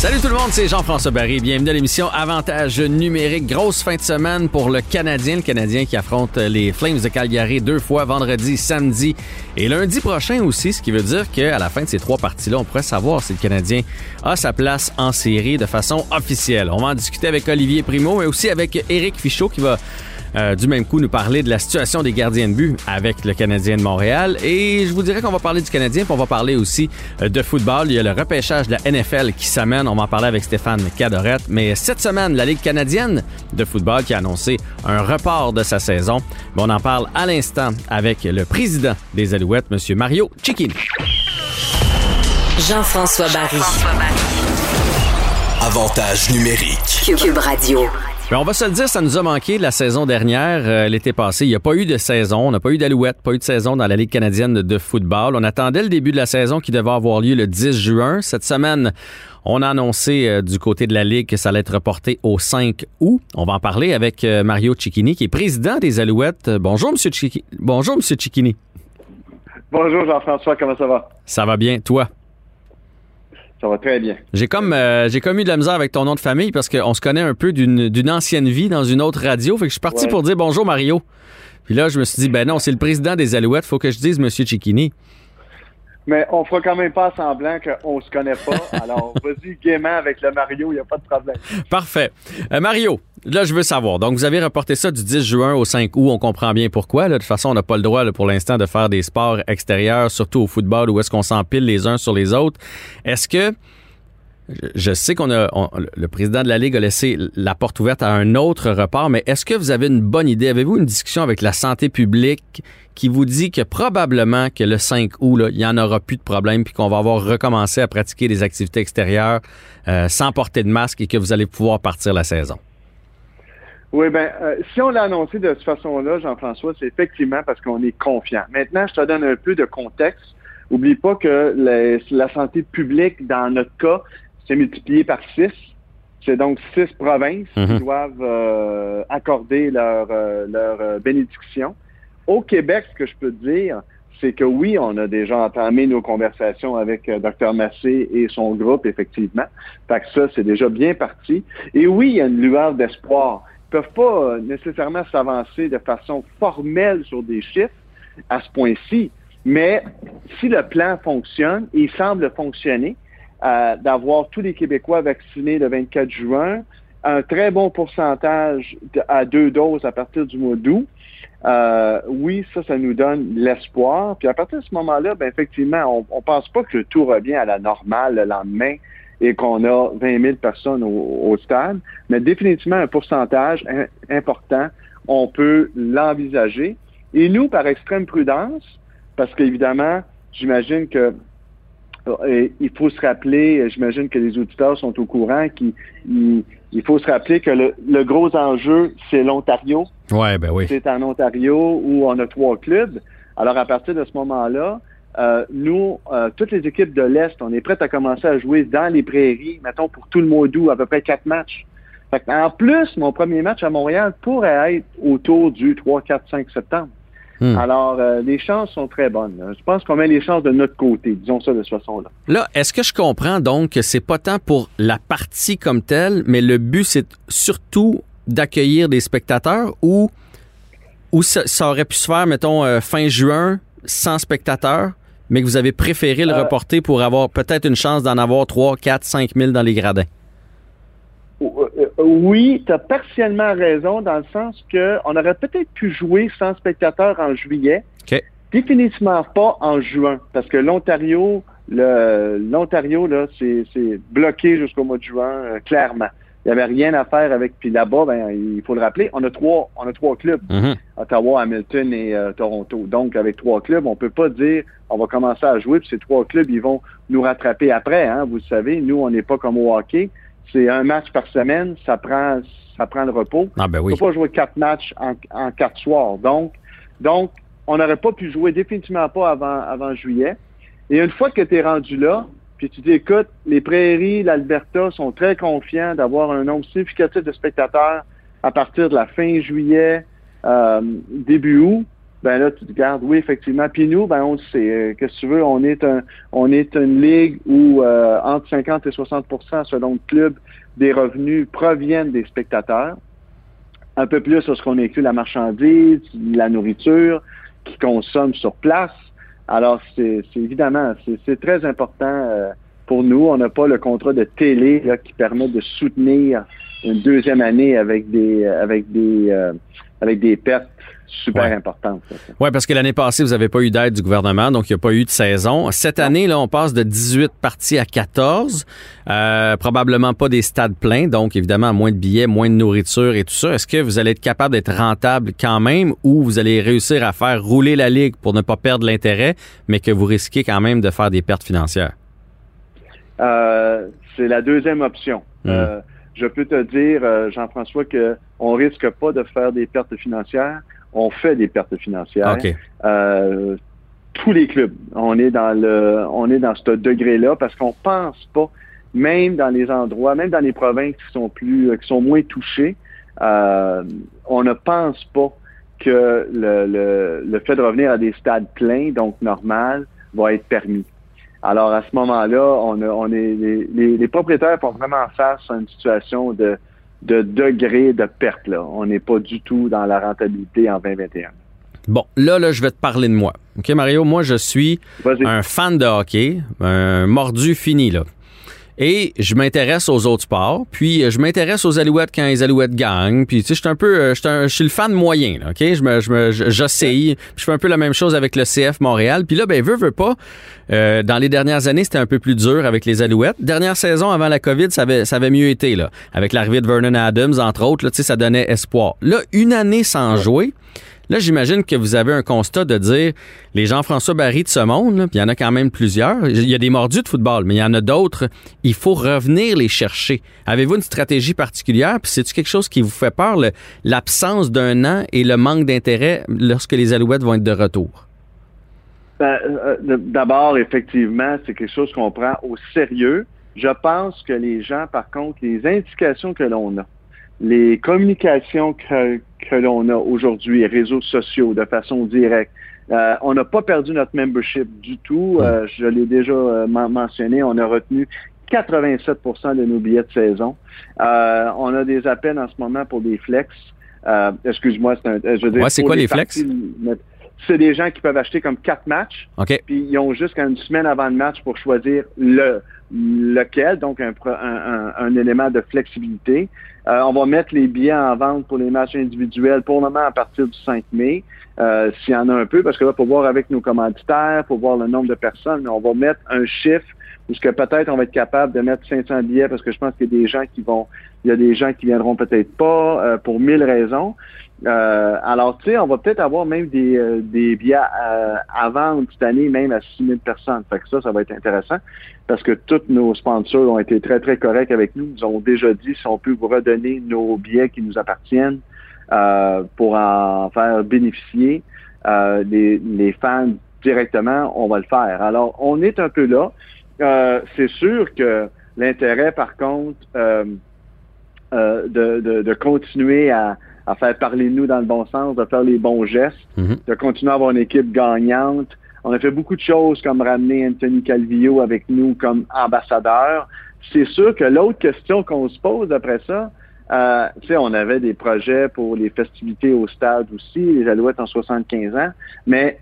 Salut tout le monde, c'est Jean-François Barry. Bienvenue à l'émission Avantage numérique. Grosse fin de semaine pour le Canadien. Le Canadien qui affronte les Flames de Calgary deux fois, vendredi, samedi et lundi prochain aussi. Ce qui veut dire qu'à la fin de ces trois parties-là, on pourrait savoir si le Canadien a sa place en série de façon officielle. On va en discuter avec Olivier Primo, mais aussi avec Éric Fichot qui va euh, du même coup nous parler de la situation des gardiens de but avec le Canadien de Montréal. Et je vous dirais qu'on va parler du Canadien, puis on va parler aussi euh, de football. Il y a le repêchage de la NFL qui s'amène. On va en parler avec Stéphane Cadorette. Mais cette semaine, la Ligue canadienne de football qui a annoncé un report de sa saison. on en parle à l'instant avec le président des Alouettes, M. Mario Cicchini. Jean-François Barry. Avantage numérique. Cube Radio. Mais on va se le dire, ça nous a manqué la saison dernière, euh, l'été passé. Il n'y a pas eu de saison, on n'a pas eu d'alouette, pas eu de saison dans la Ligue canadienne de football. On attendait le début de la saison qui devait avoir lieu le 10 juin. Cette semaine, on a annoncé euh, du côté de la Ligue que ça allait être reporté au 5 août. On va en parler avec euh, Mario Cicchini, qui est président des Alouettes. Bonjour, Monsieur Cicchini. Bonjour, Monsieur Cicchini. Bonjour, Jean-François. Comment ça va? Ça va bien. Toi? Ça va très bien. J'ai comme, euh, j'ai comme eu de la misère avec ton nom de famille parce qu'on se connaît un peu d'une ancienne vie dans une autre radio. Fait que je suis parti pour dire bonjour Mario. Puis là, je me suis dit, ben non, c'est le président des Alouettes, faut que je dise Monsieur Cicchini. Mais on fera quand même pas semblant qu'on se connaît pas. Alors, vas-y gaiement avec le Mario, il n'y a pas de problème. Parfait. Euh, Mario, là, je veux savoir. Donc, vous avez reporté ça du 10 juin au 5 août. On comprend bien pourquoi. De toute façon, on n'a pas le droit pour l'instant de faire des sports extérieurs, surtout au football, où est-ce qu'on s'empile les uns sur les autres. Est-ce que je sais qu'on a le président de la Ligue a laissé la porte ouverte à un autre report, mais est-ce que vous avez une bonne idée? Avez-vous une discussion avec la santé publique qui vous dit que probablement que le 5 août, il n'y en aura plus de problème puis qu'on va avoir recommencé à pratiquer des activités extérieures euh, sans porter de masque et que vous allez pouvoir partir la saison? Oui, ben, euh, si on l'a annoncé de cette façon-là, Jean-François, c'est effectivement parce qu'on est confiant. Maintenant, je te donne un peu de contexte. Oublie pas que la santé publique, dans notre cas, c'est multiplié par six. C'est donc six provinces qui mhm. doivent euh, accorder leur, euh, leur euh, bénédiction. Au Québec, ce que je peux dire, c'est que oui, on a déjà entamé nos conversations avec Dr Massé et son groupe, effectivement. Fait que ça, c'est déjà bien parti. Et oui, il y a une lueur d'espoir. Ils peuvent pas nécessairement s'avancer de façon formelle sur des chiffres à ce point-ci, mais si le plan fonctionne, il semble fonctionner, d'avoir tous les Québécois vaccinés le 24 juin, un très bon pourcentage à deux doses à partir du mois d'août. Euh, oui, ça, ça nous donne l'espoir. Puis à partir de ce moment-là, ben effectivement, on ne pense pas que tout revient à la normale le lendemain et qu'on a 20 000 personnes au, stade, mais définitivement un pourcentage important, on peut l'envisager. Et nous, par extrême prudence, parce qu'évidemment, j'imagine que il faut se rappeler, j'imagine que les auditeurs sont au courant, qu'il il, faut se rappeler que le, gros enjeu, c'est l'Ontario. Ouais, ben oui. C'est en Ontario où on a trois clubs. Alors, à partir de ce moment-là, euh, nous, euh, toutes les équipes de l'Est, on est prêtes à commencer à jouer dans les prairies, mettons, pour tout le mois d'août, à peu près quatre matchs. en plus, mon premier match à Montréal pourrait être autour du 3, 4, 5 septembre. Hmm. Alors, euh, les chances sont très bonnes. Je pense qu'on met les chances de notre côté, disons ça de cette façon-là. Là, est-ce que je comprends donc que c'est pas tant pour la partie comme telle, mais le but, c'est surtout d'accueillir des spectateurs ou, ou ça, aurait pu se faire, mettons, euh, fin juin, sans spectateurs, mais que vous avez préféré le euh, reporter pour avoir peut-être une chance d'en avoir 3, 4, 5 000 dans les gradins? Oui, tu as partiellement raison dans le sens qu'on aurait peut-être pu jouer sans spectateurs en juillet. Définitivement pas en juin, parce que l'Ontario, l'Ontario, là, c'est c'est bloqué jusqu'au mois de juin, euh, clairement. Il n'y avait rien à faire avec. Puis là-bas, ben, il faut le rappeler, on a trois, on a trois clubs. Mhm. Ottawa, Hamilton et euh, Toronto. Donc, avec trois clubs, on peut pas dire on va commencer à jouer, puis ces trois clubs, ils vont nous rattraper après. Hein, vous le savez, nous, on n'est pas comme au hockey. C'est un match par semaine, ça prend, ça prend le repos. Ah ben On oui. peut pas jouer quatre matchs en, en quatre soirs. Donc, donc on n'aurait pas pu jouer définitivement pas avant, avant juillet. Et une fois que tu es rendu là, puis tu dis, écoute, les prairies, l'Alberta sont très confiants d'avoir un nombre significatif de spectateurs à partir de la fin juillet, euh, début août, ben là, tu te gardes, oui, effectivement. Puis nous, ben on sait, euh, qu'est-ce que tu veux, on est un, on est une ligue où euh, entre 50 et 60% selon le club, des revenus proviennent des spectateurs. Un peu plus sur ce qu'on inclut la marchandise, la nourriture qui consomme sur place. Alors, c'est évidemment, c'est- c'est très important euh, pour nous. On n'a pas le contrat de télé là, qui permet de soutenir une deuxième année avec des avec des euh, avec des pertes super Ouais. importantes. Oui, parce que l'année passée, vous n'avez pas eu d'aide du gouvernement, donc il n'y a pas eu de saison. Cette année, là, on passe de 18 parties à 14. Euh, probablement pas des stades pleins, donc évidemment, moins de billets, moins de nourriture et tout ça. Est-ce que vous allez être capable d'être rentable quand même ou vous allez réussir à faire rouler la ligue pour ne pas perdre l'intérêt, mais que vous risquez quand même de faire des pertes financières? Euh, c'est la deuxième option. Mm. Euh, je peux te dire, euh, Jean-François, que on risque pas de faire des pertes financières. On fait des pertes financières. OK. Euh, tous les clubs, on est dans le, on est dans ce degré-là parce qu'on pense pas, même dans les endroits, même dans les provinces qui sont plus, qui sont moins touchées, euh, on ne pense pas que le, le, le fait de revenir à des stades pleins, donc normal, va être permis. Alors à ce moment-là, on, a- on est les, les- les propriétaires font vraiment face à une situation de, de degré de perte. Là. On n'est pas du tout dans la rentabilité en 2021. Bon, là, là, je vais te parler de moi. OK, Mario? Moi, je suis un fan de hockey, un mordu fini, là. Et je m'intéresse aux autres sports, puis euh, je m'intéresse aux Alouettes quand les Alouettes gagnent, puis tu sais, je suis un peu, euh, je suis le fan moyen, là, OK? Je me, je me, je- j'essaye, puis je fais un peu la même chose avec le CF Montréal, puis là, ben, veux, veux pas, euh, dans les dernières années, c'était un peu plus dur avec les Alouettes. Dernière saison, avant la COVID, ça avait, ça avait mieux été, là. Avec l'arrivée de Vernon Adams, entre autres, là, tu sais, ça donnait espoir. Là, une année sans jouer, Là, j'imagine que vous avez un constat de dire les Jean-François Barry de ce monde, puis il y en a quand même plusieurs. Il y a des mordus de football, mais il y en a d'autres. Il faut revenir les chercher. Avez-vous une stratégie particulière? Puis c'est-tu quelque chose qui vous fait peur, l'absence d'un an et le manque d'intérêt lorsque les Alouettes vont être de retour? Ben, euh, euh, D'abord, effectivement, c'est quelque chose qu'on prend au sérieux. Je pense que les gens, par contre, les indications que l'on a, les communications que, que l'on a aujourd'hui, réseaux sociaux, de façon directe, euh, on n'a pas perdu notre membership du tout. Euh, je l'ai déjà euh, men- mentionné. On a retenu 87% de nos billets de saison. Euh, on a des appels en ce moment pour des flex. Euh, Excuse-moi, c'est un. Je veux dire, Ouais, c'est quoi les flex? parties- C'est des gens qui peuvent acheter comme quatre matchs puis ils ont jusqu'à une semaine avant le match pour choisir le lequel, donc un, un, un- un élément de flexibilité. Euh, on va mettre les billets en vente pour les matchs individuels pour le moment à partir du 5 mai, euh, s'il y en a un peu, parce que là, faut voir avec nos commanditaires, faut voir le nombre de personnes, mais on va mettre un chiffre où ce que peut-être on va être capable de mettre 500 billets, parce que je pense qu'il y a des gens qui vont, il y a des gens qui viendront peut-être pas euh, pour mille raisons. Euh, alors, tu sais, on va peut-être avoir même des, euh, des billets euh, à vendre cette année, même à 6 000 personnes. Fait que ça, ça va être intéressant parce que tous nos sponsors ont été très, très corrects avec nous. Ils ont déjà dit si on peut vous redonner nos billets qui nous appartiennent euh, pour en faire bénéficier euh, les, les fans directement, on va le faire. Alors, on est un peu là. Euh, C'est sûr que l'intérêt, par contre, euh, euh, de, de, de continuer à, à faire parler de nous dans le bon sens, de faire les bons gestes, Mhm. de continuer à avoir une équipe gagnante. On a fait beaucoup de choses comme ramener Anthony Calvillo avec nous comme ambassadeur. C'est sûr que l'autre question qu'on se pose après ça, euh, tu sais, on avait des projets pour les festivités au stade aussi, les Alouettes en 75 ans, mais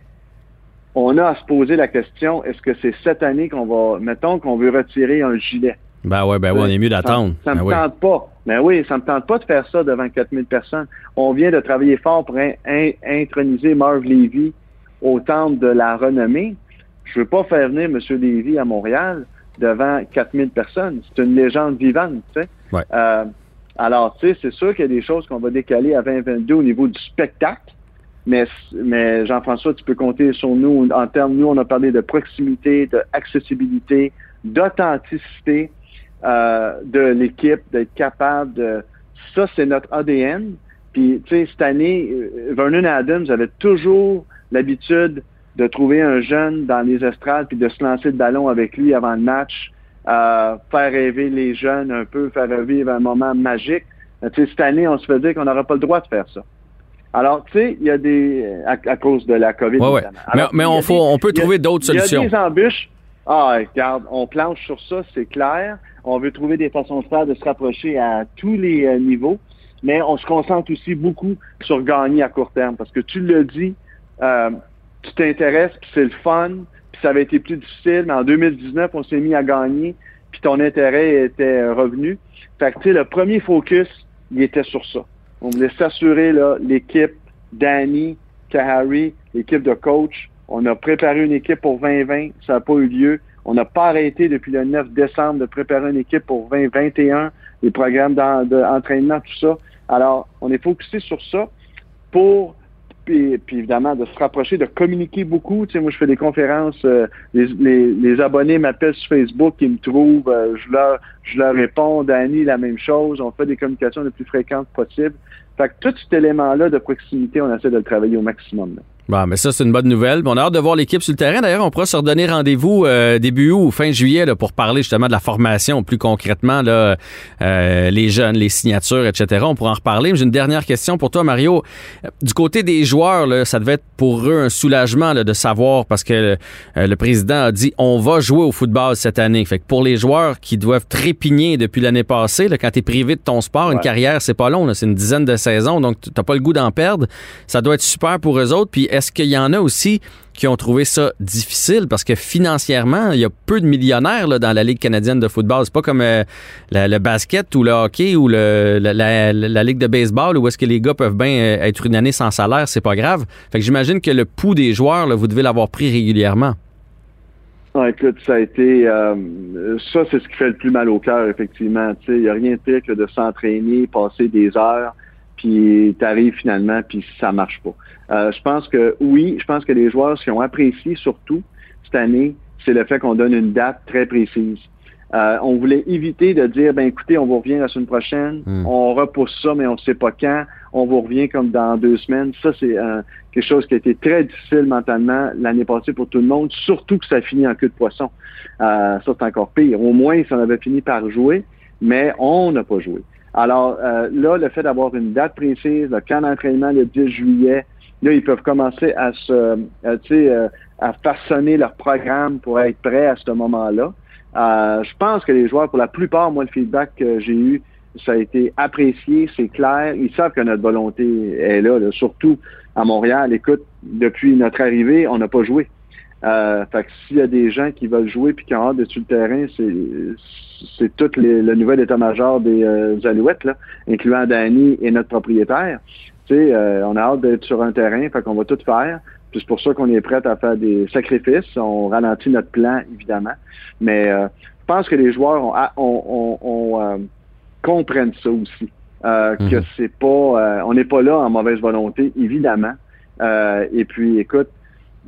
on a à se poser la question, est-ce que c'est cette année qu'on va, mettons qu'on veut retirer un gilet? Ben ouais, ben ouais, on est mieux d'attendre. Ça, Ben me oui. tente pas. Mais oui, ça me tente pas de faire ça devant 4000 personnes. On vient de travailler fort pour in- in- introniser Marv Levy au temple de la renommée. Je veux pas faire venir M. Lévy à Montréal devant 4000 personnes. C'est une légende vivante, tu sais. Ouais. Euh, alors, tu sais, c'est sûr qu'il y a des choses qu'on va décaler à 2022 au niveau du spectacle. Mais, mais Jean-François, tu peux compter sur nous en termes, nous, on a parlé de proximité, d'accessibilité, d'authenticité euh, de l'équipe, d'être capable de... Ça, c'est notre ADN. Puis, tu sais, cette année, euh, Vernon Adams avait toujours l'habitude de trouver un jeune dans les estrades puis de se lancer le ballon avec lui avant le match, euh, faire rêver les jeunes un peu, faire revivre un moment magique. Euh, tu sais, cette année, on se fait dire qu'on n'aura pas le droit de faire ça. Alors, tu sais, il y a des... À, à, cause de la COVID, ouais, ouais. Alors, mais, mais on, faut, des, on peut trouver d'autres solutions. Il y a des embûches. Ah, regarde, on planche sur ça, c'est clair. On veut trouver des façons de faire, de se rapprocher à tous les euh, niveaux, mais on se concentre aussi beaucoup sur gagner à court terme, parce que tu le dis, euh, tu t'intéresses, puis c'est le fun, puis ça avait été plus difficile, mais en 2019, on s'est mis à gagner, puis ton intérêt était revenu. Fait que, tu sais, le premier focus, il était sur ça. On voulait s'assurer, là, l'équipe, Danny, Kahari, l'équipe de coach, on a préparé une équipe pour 2020, ça n'a pas eu lieu. On n'a pas arrêté depuis le 9 décembre de préparer une équipe pour 2021, les programmes d'entraînement, tout ça. Alors, on est focusé sur ça pour puis, puis, évidemment de se rapprocher, de communiquer beaucoup. Tu sais, moi, je fais des conférences, euh, les, les, les, abonnés m'appellent sur Facebook, ils me trouvent, euh, je leur je leur réponds, Danny, la même chose, on fait des communications les plus fréquentes possibles. Fait que tout cet élément-là de proximité, on essaie de le travailler au maximum. Bon, mais ça, c'est une bonne nouvelle. On a hâte de voir l'équipe sur le terrain. D'ailleurs, on pourra se redonner rendez-vous euh, début août ou fin juillet là, pour parler justement de la formation plus concrètement, là, euh, les jeunes, les signatures, etc. On pourra en reparler. J'ai une dernière question pour toi, Mario. Du côté des joueurs, là, ça devait être pour eux un soulagement là, de savoir parce que euh, le président a dit on va jouer au football cette année. Fait que pour les joueurs qui doivent trépigner depuis l'année passée, là, quand tu es privé de ton sport, ouais. une carrière, c'est pas long, c'est une dizaine de saisons, donc t'as pas le goût d'en perdre. Ça doit être super pour eux autres. Puis est-ce qu'il y en a aussi qui ont trouvé ça difficile? Parce que financièrement, il y a peu de millionnaires là, dans la Ligue canadienne de football. C'est pas comme euh, le basket ou le hockey ou la, Ligue de baseball où est-ce que les gars peuvent bien être une année sans salaire, c'est pas grave. Fait que j'imagine que le pouls des joueurs, là, vous devez l'avoir pris régulièrement. Ah, écoute, ça a été euh, ça, c'est ce qui fait le plus mal au cœur, effectivement. Il n'y a rien de pire que de s'entraîner, passer des heures, puis t'arrives finalement, puis ça marche pas. Euh, je pense que oui, je pense que les joueurs, ce qu'ils ont apprécié surtout cette année, c'est le fait qu'on donne une date très précise. Euh, on voulait éviter de dire, ben écoutez, on vous revient la semaine prochaine, mm. on repousse ça, mais on ne sait pas quand, on vous revient comme dans deux semaines. Ça, c'est euh, quelque chose qui a été très difficile mentalement l'année passée pour tout le monde, surtout que ça finit en queue de poisson. Euh, ça, c'est encore pire. Au moins, ça avait fini par jouer, mais on n'a pas joué. Alors euh, là, le fait d'avoir une date précise, le camp d'entraînement le 10 juillet, là, ils peuvent commencer à se, euh, tu sais, à façonner leur programme pour être prêts à ce moment-là. Euh, je pense que les joueurs, pour la plupart, moi, le feedback que j'ai eu, ça a été apprécié, c'est clair. Ils savent que notre volonté est là, là, surtout à Montréal. Écoute, depuis notre arrivée, on n'a pas joué. Euh, fait que s'il y a des gens qui veulent jouer puis qui ont hâte d'être sur le terrain, c'est c'est tout le nouvel état-major des euh, Alouettes, là, incluant Danny et notre propriétaire. Tu sais, euh, on a hâte d'être sur un terrain, fait qu'on va tout faire. Puis c'est pour ça qu'on est prêt à faire des sacrifices. On ralentit notre plan, évidemment. Mais euh, je pense que les joueurs ont, on, on, on euh, comprennent ça aussi. Euh, -hmm. Que c'est pas, euh, on n'est pas là en mauvaise volonté, évidemment. Euh, et puis, écoute,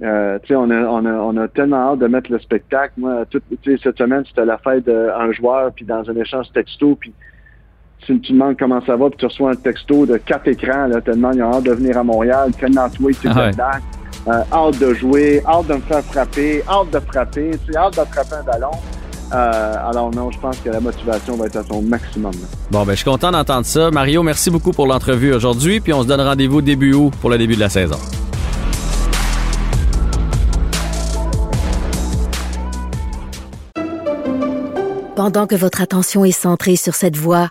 euh, on, a, on, a, on a tellement hâte de mettre le spectacle. Moi, toute, cette semaine, c'était la fête d'un joueur, puis dans un échange texto, puis tu, tu demandes comment ça va, puis tu reçois un texto de quatre écrans, là, tellement ils ont hâte de venir à Montréal, tellement toi, tu ah ouais. Euh, hâte de jouer, hâte de me faire frapper, hâte de frapper, tu sais, hâte de frapper un ballon. Euh, alors non, je pense que la motivation va être à son maximum. Là. Bon, ben je suis content d'entendre ça. Mario, merci beaucoup pour l'entrevue aujourd'hui, puis on se donne rendez-vous début août pour le début de la saison. Pendant que votre attention est centrée sur cette voix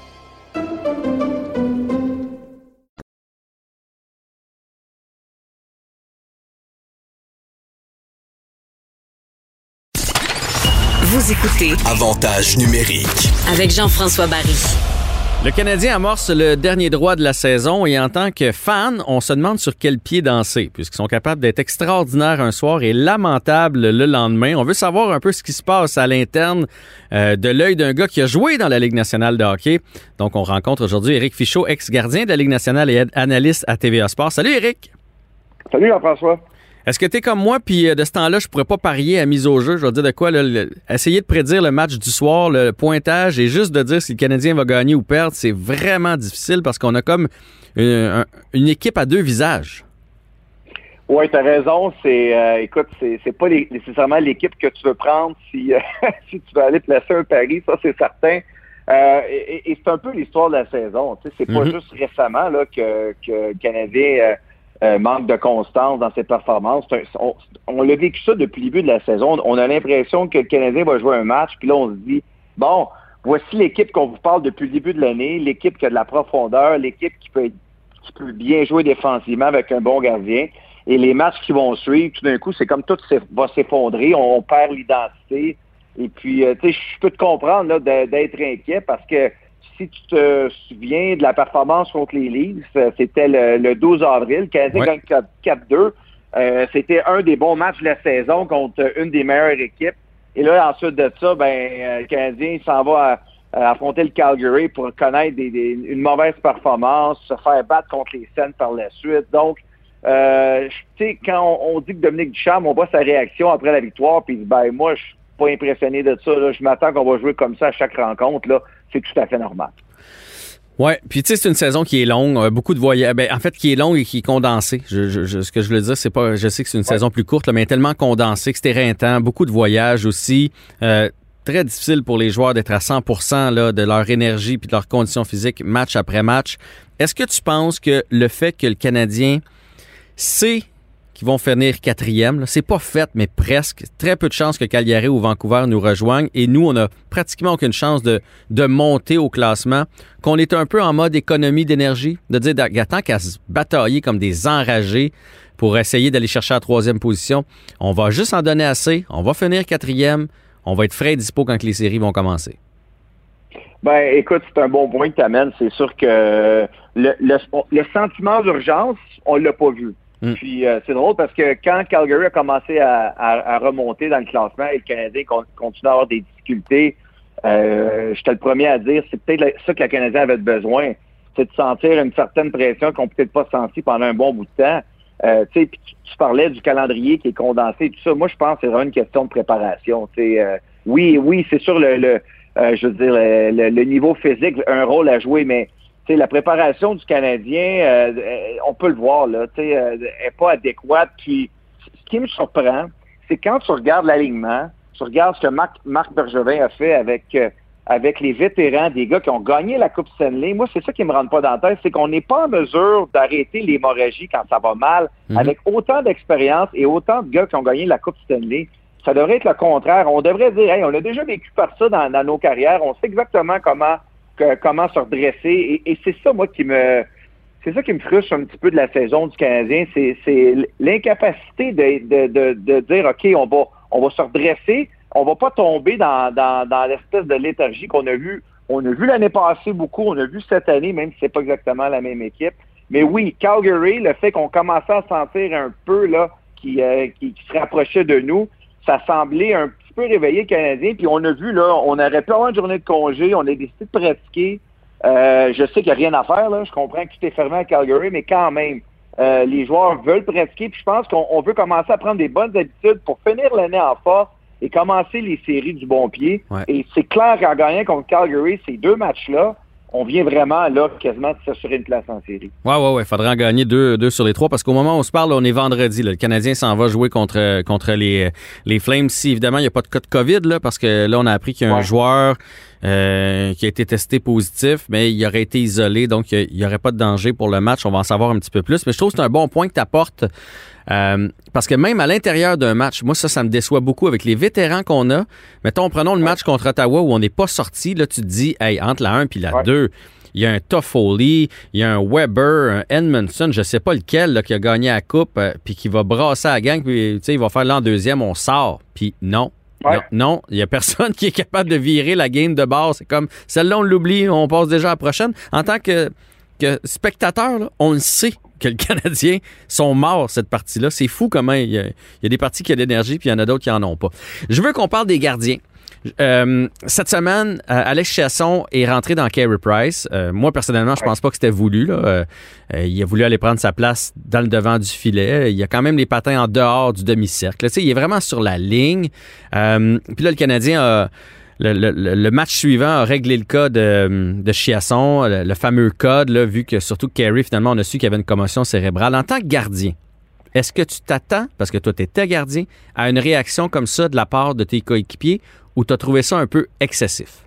Vous écoutez Avantage numérique. avec Jean-François Barry. Le Canadien amorce le dernier droit de la saison et en tant que fan, on se demande sur quel pied danser, puisqu'ils sont capables d'être extraordinaires un soir et lamentables le lendemain. On veut savoir un peu ce qui se passe à l'interne euh, de l'œil d'un gars qui a joué dans la Ligue nationale de hockey. Donc, on rencontre aujourd'hui Éric Fichaud, ex-gardien de la Ligue nationale et analyste à TVA Sport. Salut Éric! Salut Jean-François. Est-ce que tu es comme moi, puis euh, de ce temps-là, je pourrais pas parier à mise au jeu? Je vais dire de quoi? là, le- essayer de prédire le match du soir, le pointage, et juste de dire si le Canadien va gagner ou perdre, c'est vraiment difficile parce qu'on a comme une, un- une équipe à deux visages. Oui, tu as raison. C'est, euh, écoute, c'est, pas les- nécessairement l'équipe que tu veux prendre si, euh, si tu veux aller placer un pari, ça c'est certain. Euh, et, c'est un peu l'histoire de la saison. C'est pas Mhm. juste récemment là, que, que le Canadien euh, manque de constance dans ses performances. On on l'a vécu ça depuis le début de la saison. On a l'impression que le Canadien va jouer un match, puis là on se dit, bon, voici l'équipe qu'on vous parle depuis le début de l'année, l'équipe qui a de la profondeur, l'équipe qui peut être qui peut bien jouer défensivement avec un bon gardien. Et les matchs qui vont suivre, tout d'un coup, c'est comme tout va s'effondrer, on, perd l'identité. Et puis, euh, tu sais, je peux te comprendre d'être inquiet parce que si tu te souviens de la performance contre les Leafs, euh, c'était le, le 12 avril, Canadien gagne 4- 4-2. Euh, c'était un des bons matchs de la saison contre une des meilleures équipes. Et là, ensuite de ça, ben, euh, le Canadien s'en va à, à affronter le Calgary pour connaître des- des- une mauvaise performance, se faire battre contre les Sens par la suite. Donc, euh, tu sais, quand on, on dit que Dominique Ducharme, on voit sa réaction après la victoire, puis ben, moi, je suis pas impressionné de ça. là. Je m'attends qu'on va jouer comme ça à chaque rencontre. Là. C'est tout à fait normal. Ouais, puis tu sais, c'est une saison qui est longue, euh, beaucoup de voyages. Ben, en fait, qui est longue et qui est condensée. Je, je- je- ce que je veux dire, c'est pas. Je sais que c'est une saison plus courte, là, mais tellement condensée que c'est éreintant. Beaucoup de voyages aussi. Euh, très difficile pour les joueurs d'être à 100 là, de leur énergie puis de leurs conditions physiques match après match. Est-ce que tu penses que le fait que le Canadien sait qu'ils vont finir quatrième, c'est pas fait, mais presque. Très peu de chances que Calgary ou Vancouver nous rejoignent. Et nous, on a pratiquement aucune chance de, de monter au classement. Qu'on est un peu en mode économie d'énergie, de dire, tant qu'à se batailler comme des enragés pour essayer d'aller chercher la troisième position, on va juste en donner assez, on va finir quatrième, on va être frais et dispo quand les séries vont commencer. Ben, écoute, c'est un bon point que tu amènes. C'est sûr que le, le, le sentiment d'urgence, on l'a pas vu. Mm. Puis euh, c'est drôle parce que quand Calgary a commencé à, à- à remonter dans le classement et le Canadien con- continue à avoir des difficultés, euh, j'étais le premier à dire c'est peut-être ça que le Canadien avait besoin, c'est de sentir une certaine pression qu'on peut-être pas senti pendant un bon bout de temps. Euh, tu tu, parlais du calendrier qui est condensé tout ça. Moi, je pense que c'est vraiment une question de préparation. Euh, oui, oui, c'est sûr le, le euh, je veux dire le, le- le niveau physique a un rôle à jouer, mais tu sais, la préparation du Canadien, euh, euh, on peut le voir là, sais, euh, est pas adéquate. Puis, ce qui me surprend, c'est quand tu regardes l'alignement, tu regardes ce que Marc, Marc Bergevin a fait avec euh, avec les vétérans, des gars qui ont gagné la Coupe Stanley. Moi, c'est ça qui me rend pas dans la tête, c'est qu'on n'est pas en mesure d'arrêter l'hémorragie quand ça va mal, Mhm. avec autant d'expérience et autant de gars qui ont gagné la Coupe Stanley. Ça devrait être le contraire. On devrait dire, hey, on a déjà vécu par ça dans, dans nos carrières. On sait exactement comment comment se redresser. Et, c'est ça, moi, qui me c'est ça qui me frustre un petit peu de la saison du Canadien. C'est, l'incapacité de, de, de, dire OK, on va on va se redresser. On va pas tomber dans, dans, l'espèce de léthargie qu'on a vu. On a vu l'année passée beaucoup, on a vu cette année, même si c'est pas exactement la même équipe. Mais oui, Calgary, le fait qu'on commençait à sentir un peu là qui, euh, qui, se rapprochait de nous, ça semblait un peu réveiller le Canadien. Puis on a vu là, on aurait pu avoir une journée de congé, on a décidé de pratiquer. Euh, je sais qu'il n'y a rien à faire, là. Je comprends que tout est fermé à Calgary, mais quand même, euh, les joueurs veulent pratiquer. Puis je pense qu'on on veut commencer à prendre des bonnes habitudes pour finir l'année en force et commencer les séries du bon pied. Ouais. Et c'est clair qu'en gagnant contre Calgary, ces deux matchs-là, on vient vraiment là quasiment de s'assurer une place en série. Ouais, ouais, ouais. Faudrait en gagner deux, deux sur les trois parce qu'au moment où on se parle, on est vendredi. là. Le Canadien s'en va jouer contre, contre les, les Flames. Si évidemment il n'y a pas de cas de COVID, là, parce que là, on a appris qu'il y a un joueur euh, qui a été testé positif, mais il aurait été isolé, donc il n'y aurait pas de danger pour le match. On va en savoir un petit peu plus. Mais je trouve que c'est un bon point que tu apportes. Parce que même à l'intérieur d'un match, moi, ça, ça me déçoit beaucoup avec les vétérans qu'on a. Mettons, prenons le match contre Ottawa où on n'est pas sorti. Là, tu te dis, hey, entre la 1 puis la Ouais. 2, il y a un Toffoli, il y a un Weber, un Edmondson, je sais pas lequel, là, qui a gagné la coupe, euh, puis qui va brasser la gang, puis tu sais, il va faire l'an deuxième, on sort. Puis non, Ouais. Non, il y a personne qui est capable de virer la game de base. C'est comme celle-là, on l'oublie, on passe déjà à la prochaine. En tant que, que spectateur, là, on le sait que le Canadien sont morts cette partie-là. C'est fou comment il y, a, il y a des parties qui ont de l'énergie, puis il y en a d'autres qui en ont pas. Je veux qu'on parle des gardiens. Euh, cette semaine, euh, Alex Chasson est rentré dans Carey Price. Euh, moi, personnellement, je pense pas que c'était voulu. Là. Il a voulu aller prendre sa place dans le devant du filet. Il y a quand même les patins en dehors du demi-cercle. Tu sais, il est vraiment sur la ligne. Puis là, le Canadien a... Le, match suivant a réglé le cas de, Chiasson, le, fameux code, là, vu que surtout Carey, finalement, on a su qu'il y avait une commotion cérébrale. En tant que gardien, est-ce que tu t'attends, parce que toi, tu étais gardien, à une réaction comme ça de la part de tes coéquipiers ou tu as trouvé ça un peu excessif?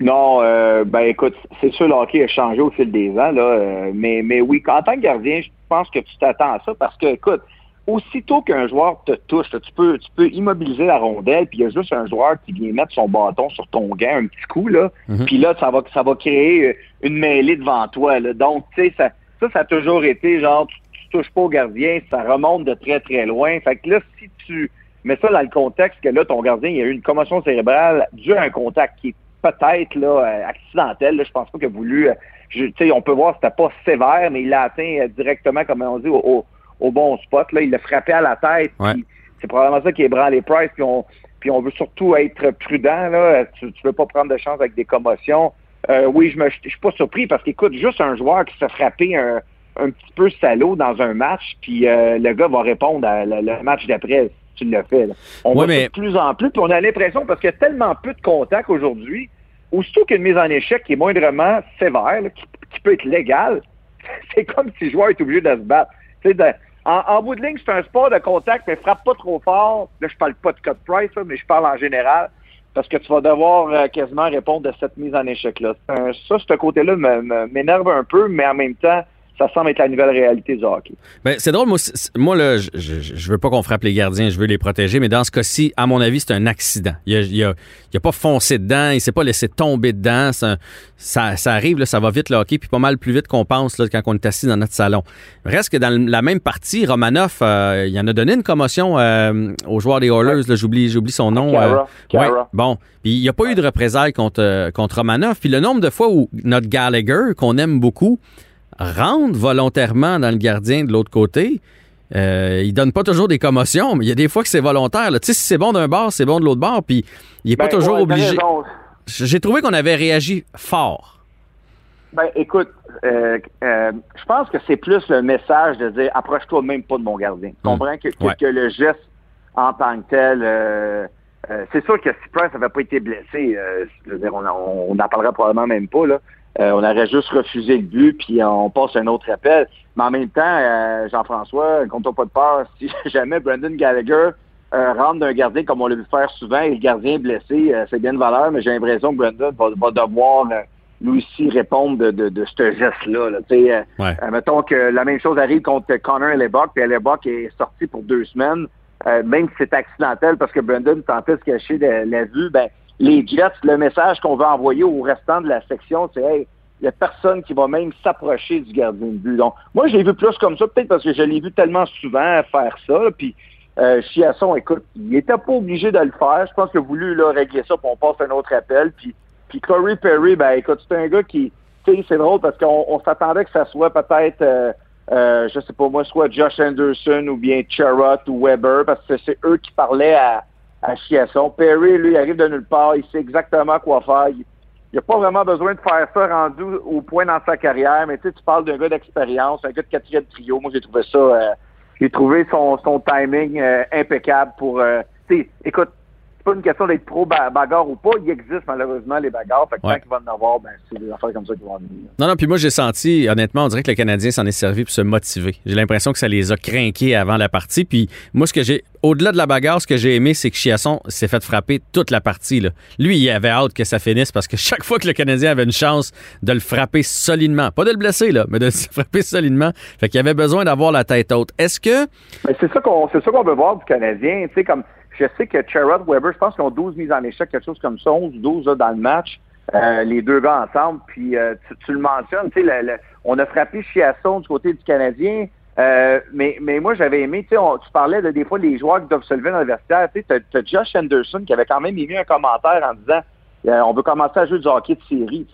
Non, euh, ben écoute, c'est sûr le a changé au fil des ans, là, euh, mais, mais oui, en tant que gardien, je pense que tu t'attends à ça parce que, écoute, aussitôt qu'un joueur te touche, tu peux tu peux immobiliser la rondelle, puis il y a juste un joueur qui vient mettre son bâton sur ton gant, un petit coup, là, Mhm. puis là, ça va ça va créer une mêlée devant toi. Là. Donc, tu sais, ça, ça, ça a toujours été genre, tu, tu touches pas au gardien, ça remonte de très, très loin. Fait que là, si tu mets ça dans le contexte que là, ton gardien, il y a eu une commotion cérébrale due à un contact qui est peut-être là euh, accidentel, là, je pense pas qu'il a voulu, euh, je- tu sais, on peut voir que c'était pas sévère, mais il l'a atteint euh, directement, comme on dit, au, au- au bon spot. Là, il l'a frappé à la tête. Ouais. C'est probablement ça qui ébranle les Price. Puis on, puis on veut surtout être prudent. Là. Tu, tu veux pas prendre de chance avec des commotions. Euh, oui, je me, je suis pas surpris parce qu'écoute, juste un joueur qui se fait frapper un, un petit peu salaud dans un match, puis euh, le gars va répondre à le, le match d'après si tu le fais. là. On Ouais, voit mais- de plus en plus, puis on a l'impression, parce qu'il y a tellement peu de contacts aujourd'hui, aussitôt qu'une mise en échec qui est moindrement sévère, là, qui, qui peut être légale, c'est comme si le joueur est obligé de se battre. Tu sais, en, bout de ligne, c'est un sport de contact, mais frappe pas trop fort. Là, je parle pas de cut price, mais je parle en général. Parce que tu vas devoir euh, quasiment répondre de cette mise en échec-là. Euh, ça, ce côté-là m'énerve un peu, mais en même temps, ça semble être la nouvelle réalité du hockey. Ben, c'est drôle, moi, moi là, je, je, je veux pas qu'on frappe les gardiens, je veux les protéger, mais dans ce cas-ci, à mon avis, c'est un accident. Il a, il a, il a pas foncé dedans, il s'est pas laissé tomber dedans. Un- ça, ça arrive, là, ça va vite le hockey, puis pas mal plus vite qu'on pense là, quand on est assis dans notre salon. Reste que dans la même partie, Romanoff, euh, il en a donné une commotion euh, aux joueurs des Oilers, j'oublie, j'oublie son nom. Cara, euh, Cara. ouais, bon, puis il n'y a pas eu de représailles contre, euh, contre Romanoff. Puis le nombre de fois où notre Gallagher, qu'on aime beaucoup, rentre volontairement dans le gardien de l'autre côté. Euh, il donne pas toujours des commotions, mais il y a des fois que c'est volontaire. Tu sais, si c'est bon d'un bord, c'est bon de l'autre bord, puis il est pas Ben, toujours ouais, obligé. J'ai trouvé qu'on avait réagi fort. Ben, écoute, euh, euh, je pense que c'est plus le message de dire approche-toi même pas de mon gardien. Tu comprends que, que, Ouais. que le geste en tant que tel, euh, c'est sûr que si Price n'avait pas été blessé, je veux dire, on en- on n'en parlera probablement même pas. Là. Euh, on aurait juste refusé le but, puis on passe un autre appel. Mais en même temps, euh, Jean-François, compte pas de peur, si jamais Brendan Gallagher euh, rentre d'un gardien comme on l'a vu faire souvent et le gardien est blessé, euh, c'est bien de valeur, mais j'ai l'impression que Brendan va, va devoir euh, lui aussi répondre de, de, de ce geste-là. Là. Euh, Ouais. mettons que la même chose arrive contre Connor Hellebuck, puis Hellebuck est sorti pour deux semaines, euh, même si c'est accidentel parce que Brendan tentait de se cacher la, la vue, ben, les Jets, le message qu'on veut envoyer au restant de la section, c'est hey, il n'y a personne qui va même s'approcher du gardien de but. Donc, moi, je l'ai vu plus comme ça, peut-être parce que je l'ai vu tellement souvent faire ça. Puis, euh, Chiasson, écoute, il était pas obligé de le faire. Je pense qu'il a voulu là, régler ça, puis on passe un autre appel. Puis, puis Corey Perry, ben écoute, c'est un gars qui, tu sais, c'est drôle parce qu'on on s'attendait que ça soit peut-être, euh, euh, je sais pas moi, soit Josh Anderson ou bien Charrot ou Weber, parce que c'est eux qui parlaient à, à Chiasson. Perry, lui, il arrive de nulle part, il sait exactement quoi faire. Il, n'a pas vraiment besoin de faire ça rendu au point dans sa carrière, mais tu parles d'un gars d'expérience, un gars de quatrième trio. Moi, j'ai trouvé ça, euh, j'ai trouvé son, son timing euh, impeccable pour, euh, écoute, pas une question d'être pro ba- bagarre ou pas. Il existe malheureusement les bagarres. Fait que Ouais. tant qu'il va en avoir, ben, c'est des affaires comme ça qui vont venir. Non, non, puis moi, j'ai senti, honnêtement, on dirait que le Canadien s'en est servi pour se motiver. J'ai l'impression que ça les a craqués avant la partie. Puis moi, ce que j'ai, au-delà de la bagarre, ce que j'ai aimé, c'est que Chiasson s'est fait frapper toute la partie. Là. Lui, il avait hâte que ça finisse parce que chaque fois que le Canadien avait une chance de le frapper solidement, pas de le blesser, là, mais de le frapper solidement, fait qu'il avait besoin d'avoir la tête haute. Est-ce que. Mais c'est ça qu'on c'est ça qu'on veut voir du Canadien. Tu sais, comme je sais que Charrot Weber, je pense qu'ils ont 12 mises en échec, quelque chose comme ça, 11 ou 12 là, dans le match, euh, les deux gars ensemble. Puis euh, tu, le mentionnes, tu sais, on a frappé Chiasson du côté du Canadien. Euh, mais, moi, j'avais aimé, tu tu parlais de des fois des joueurs qui doivent se lever dans le vestiaire. Tu t'as- t'as Josh Anderson qui avait quand même émis un commentaire en disant on veut commencer à jouer du hockey de série.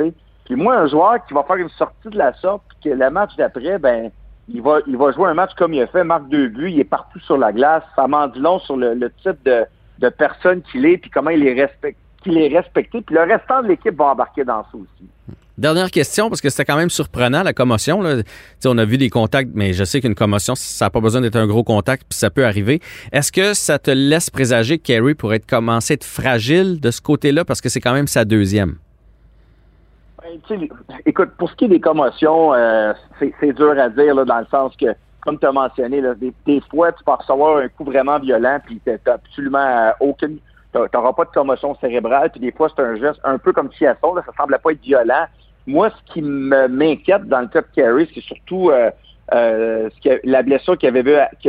Puis moi, un joueur qui va faire une sortie de la sorte, puis que le match d'après, ben, il va, il va jouer un match comme il a fait, marque deux buts, il est partout sur la glace. Ça m'en dit long sur le, type de, personne qu'il est, puis comment il est, respect, qu'il est respecté. Puis le restant de l'équipe va embarquer dans ça aussi. Dernière question, parce que c'était quand même surprenant, la commotion. On a vu des contacts, mais je sais qu'une commotion, ça n'a pas besoin d'être un gros contact, puis ça peut arriver. Est-ce que ça te laisse présager que Carey pourrait commencer à être fragile de ce côté-là, parce que c'est quand même sa deuxième? Ben, écoute, pour ce qui est des commotions, euh, c'est dur à dire là, dans le sens que, comme tu as mentionné, là, des, des fois, tu peux recevoir un coup vraiment violent, puis tu absolument euh, aucune. Tu n'auras pas de commotion cérébrale, puis des fois, c'est un geste un peu comme Chiasson, là, ça semblait pas être violent. Moi, ce qui m'inquiète dans le cas de Carey, c'est surtout euh, euh, ce que- la blessure qu'il avait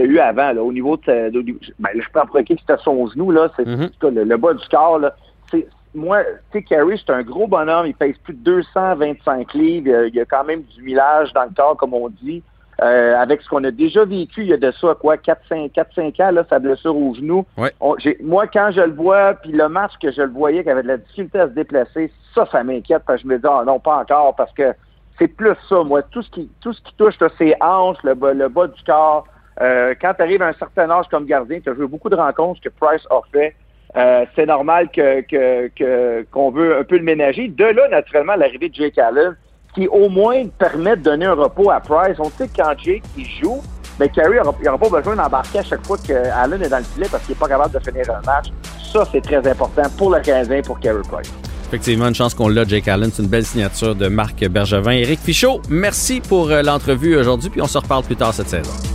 y a eu avant, là, au niveau de, de- du- ben, là, je peux que c'était son genou, là, c'est Mhm. cas, le, le bas du corps, là, c'est moi, tu sais, Carey, c'est un gros bonhomme, il pèse plus de 225 livres, il y a, quand même du millage dans le corps, comme on dit. Euh, avec ce qu'on a déjà vécu, il y a de ça, quoi, 4-5 4-5 ans, là, sa blessure au genou. Ouais. On- j'ai- moi, quand je le vois, puis le match que je le voyais, qui avait de la difficulté à se déplacer, ça, ça m'inquiète, parce que je me dis, ah non, pas encore, parce que c'est plus ça, moi. Tout ce qui, tout ce qui touche, c'est hanches, le bas, le bas du corps. Euh, quand tu arrives à un certain âge comme gardien, tu as joué beaucoup de rencontres que Price a fait. Euh, c'est normal que, que, qu'on veut un peu le ménager. De là, naturellement, l'arrivée de Jake Allen, qui au moins permet de donner un repos à Price. On sait que quand Jake joue, ben Carey n'aura pas besoin d'embarquer à chaque fois que Allen est dans le filet parce qu'il n'est pas capable de finir un match. Ça, c'est très important pour le Canadien, pour Carey Price. Effectivement, une chance qu'on l'a, Jake Allen. C'est une belle signature de Marc Bergevin. Éric Fichaud, merci pour euh, l'entrevue aujourd'hui, puis on se reparle plus tard cette saison.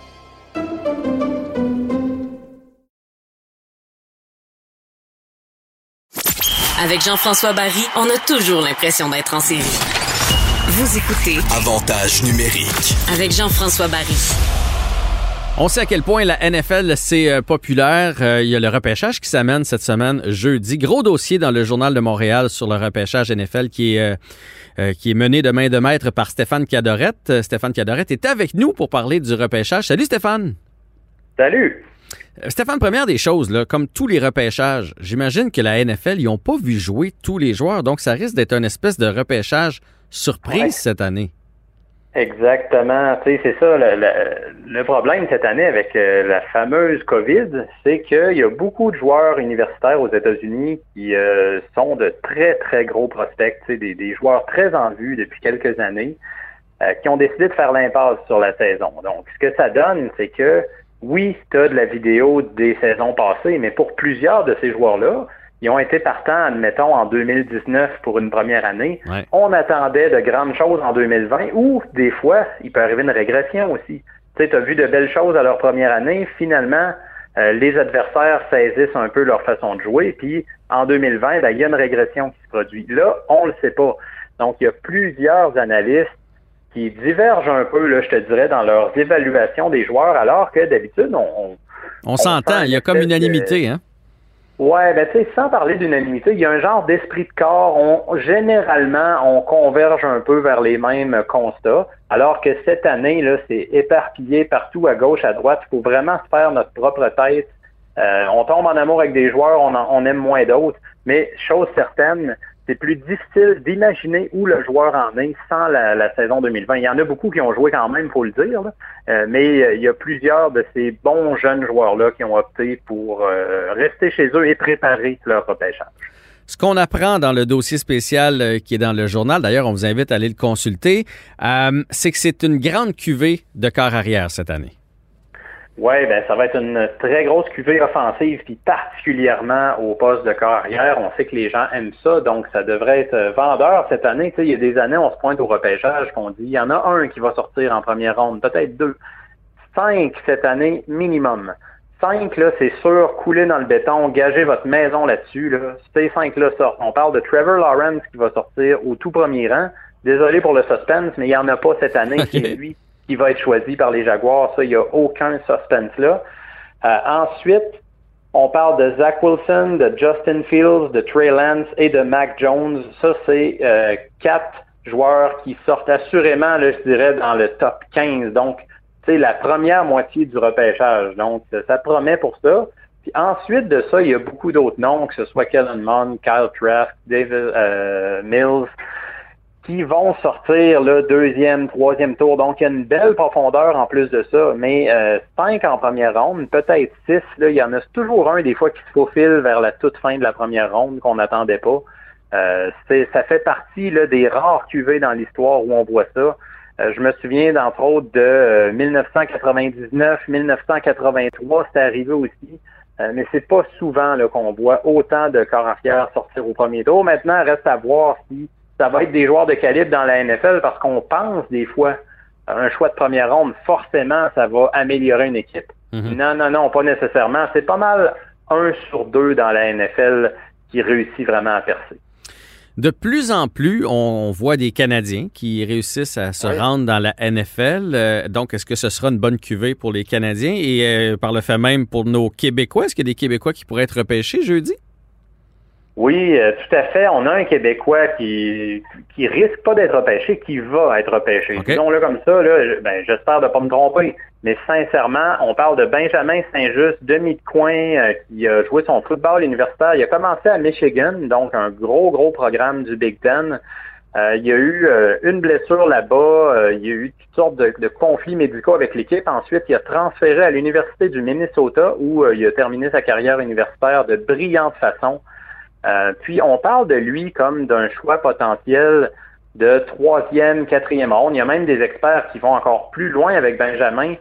Avec Jean-François Barry, on a toujours l'impression d'être en série. Vous écoutez Avantage numérique. avec Jean-François Barry. On sait à quel point la NFL, c'est euh, populaire. Euh, il y a le repêchage qui s'amène cette semaine, jeudi. Gros dossier dans le Journal de Montréal sur le repêchage NFL qui est, euh, euh, qui est mené de main de maître par Stéphane Cadorette. Stéphane Cadorette est avec nous pour parler du repêchage. Salut Stéphane! Salut! Euh, Stéphane, première des choses, là, comme tous les repêchages, j'imagine que la NFL, ils n'ont pas vu jouer tous les joueurs, donc ça risque d'être une espèce de repêchage surprise Ouais. cette année. Exactement. Tu sais, c'est ça. Le, le- le problème cette année avec euh, la fameuse COVID, c'est qu'il y a beaucoup de joueurs universitaires aux États-Unis qui euh, sont de très, très gros prospects, tu sais, des, des joueurs très en vue depuis quelques années, euh, qui ont décidé de faire l'impasse sur la saison. Donc, ce que ça donne, c'est que oui, tu as de la vidéo des saisons passées, mais pour plusieurs de ces joueurs-là, ils ont été partants, admettons, en 2019 pour une première année. Ouais. On attendait de grandes choses en 2020 ou des fois, il peut arriver une régression aussi. Tu sais, tu as vu de belles choses à leur première année. Finalement, euh, les adversaires saisissent un peu leur façon de jouer. Puis en 2020, ben, il y a une régression qui se produit. Là, on le sait pas. Donc, il y a plusieurs analystes qui divergent un peu, là, je te dirais, dans leurs évaluations des joueurs, alors que d'habitude, on, on On s'entend, sent il y a comme unanimité, hein? Ouais, ben tu sais, sans parler d'unanimité, il y a un genre d'esprit de corps. On, généralement, on converge un peu vers les mêmes constats, alors que cette année, là, c'est éparpillé partout à gauche, à droite. Il faut vraiment se faire notre propre tête. Euh, on tombe en amour avec des joueurs, on, en- on aime moins d'autres. Mais chose certaine, c'est plus difficile d'imaginer où le joueur en est sans la, saison 2020. Il y en a beaucoup qui ont joué quand même, faut le dire, là. Euh, mais euh, il y a plusieurs de ces bons jeunes joueurs-là qui ont opté pour euh, rester chez eux et préparer leur repêchage. Ce qu'on apprend dans le dossier spécial qui est dans le journal, d'ailleurs, on vous invite à aller le consulter, c'est que c'est une grande cuvée de corps arrière cette année. Oui, ben ça va être une très grosse cuvée offensive, puis particulièrement au poste de carrière. On sait que les gens aiment ça, donc ça devrait être vendeur cette année. Tu sais, il y a des années, on se pointe au repêchage, qu'on dit il y en a un qui va sortir en première ronde, peut-être deux. Cinq cette année minimum. Cinq, là, c'est sûr, couler dans le béton, gager votre maison là-dessus. Là. Ces cinq-là sortent. On parle de Trevor Lawrence qui va sortir au tout premier rang. Désolé pour le suspense, mais il n'y en a pas cette année. C'est lui qui va être choisi par les Jaguars. Ça, il n'y a aucun suspense là. Euh, ensuite, on parle de Zach Wilson, de Justin Fields, de Trey Lance et de Mac Jones. Ça, c'est euh, quatre joueurs qui sortent assurément, je dirais, dans le top 15. Donc, c'est la première moitié du repêchage. Donc, ça promet pour ça. Puis ensuite de ça, il y a beaucoup d'autres noms, que ce soit Kellen Mond, Kyle Trask, David euh, Mills, qui vont sortir le deuxième, troisième tour. Donc, il y a une belle profondeur en plus de ça. Mais euh, cinq en première ronde, peut-être six. Là, il y en a toujours un des fois qui se faufile vers la toute fin de la première ronde qu'on n'attendait pas. Euh, ça fait partie là, des rares cuvées dans l'histoire où on voit ça. Euh, je me souviens d'entre autres de 1999, 1983, c'était arrivé aussi. mais c'est pas souvent qu'on voit autant de corps arrière sortir au premier tour. Maintenant, reste à voir si ça va être des joueurs de calibre dans la NFL parce qu'on pense des fois un choix de première ronde, forcément, ça va améliorer une équipe. Mhm. Non, non, non, pas nécessairement. C'est pas mal un sur deux dans la NFL qui réussit vraiment à percer. De plus en plus, on voit des Canadiens qui réussissent à se rendre dans la NFL. Euh, donc, est-ce que ce sera une bonne cuvée pour les Canadiens? Et euh, par le fait même pour nos Québécois? Est-ce qu'il y a des Québécois qui pourraient être repêchés jeudi? Oui, euh, tout à fait. On a un Québécois qui qui risque pas d'être repêché, qui va être repêché. Disons-le comme ça, là, ben, j'espère de pas me tromper. Mais sincèrement, on parle de Benjamin Saint-Just, demi de coin, euh, qui a joué son football universitaire. Il a commencé à Michigan, donc un gros, gros programme du Big Ten. Euh, il y a eu une blessure là-bas, il y a eu toutes sortes de, de conflits médicaux avec l'équipe. Ensuite, il a transféré à l'Université du Minnesota où il a terminé sa carrière universitaire de brillante façon. Euh, puis on parle de lui comme d'un choix potentiel de troisième, quatrième ronde. Il y a même des experts qui vont encore plus loin avec Benjamin.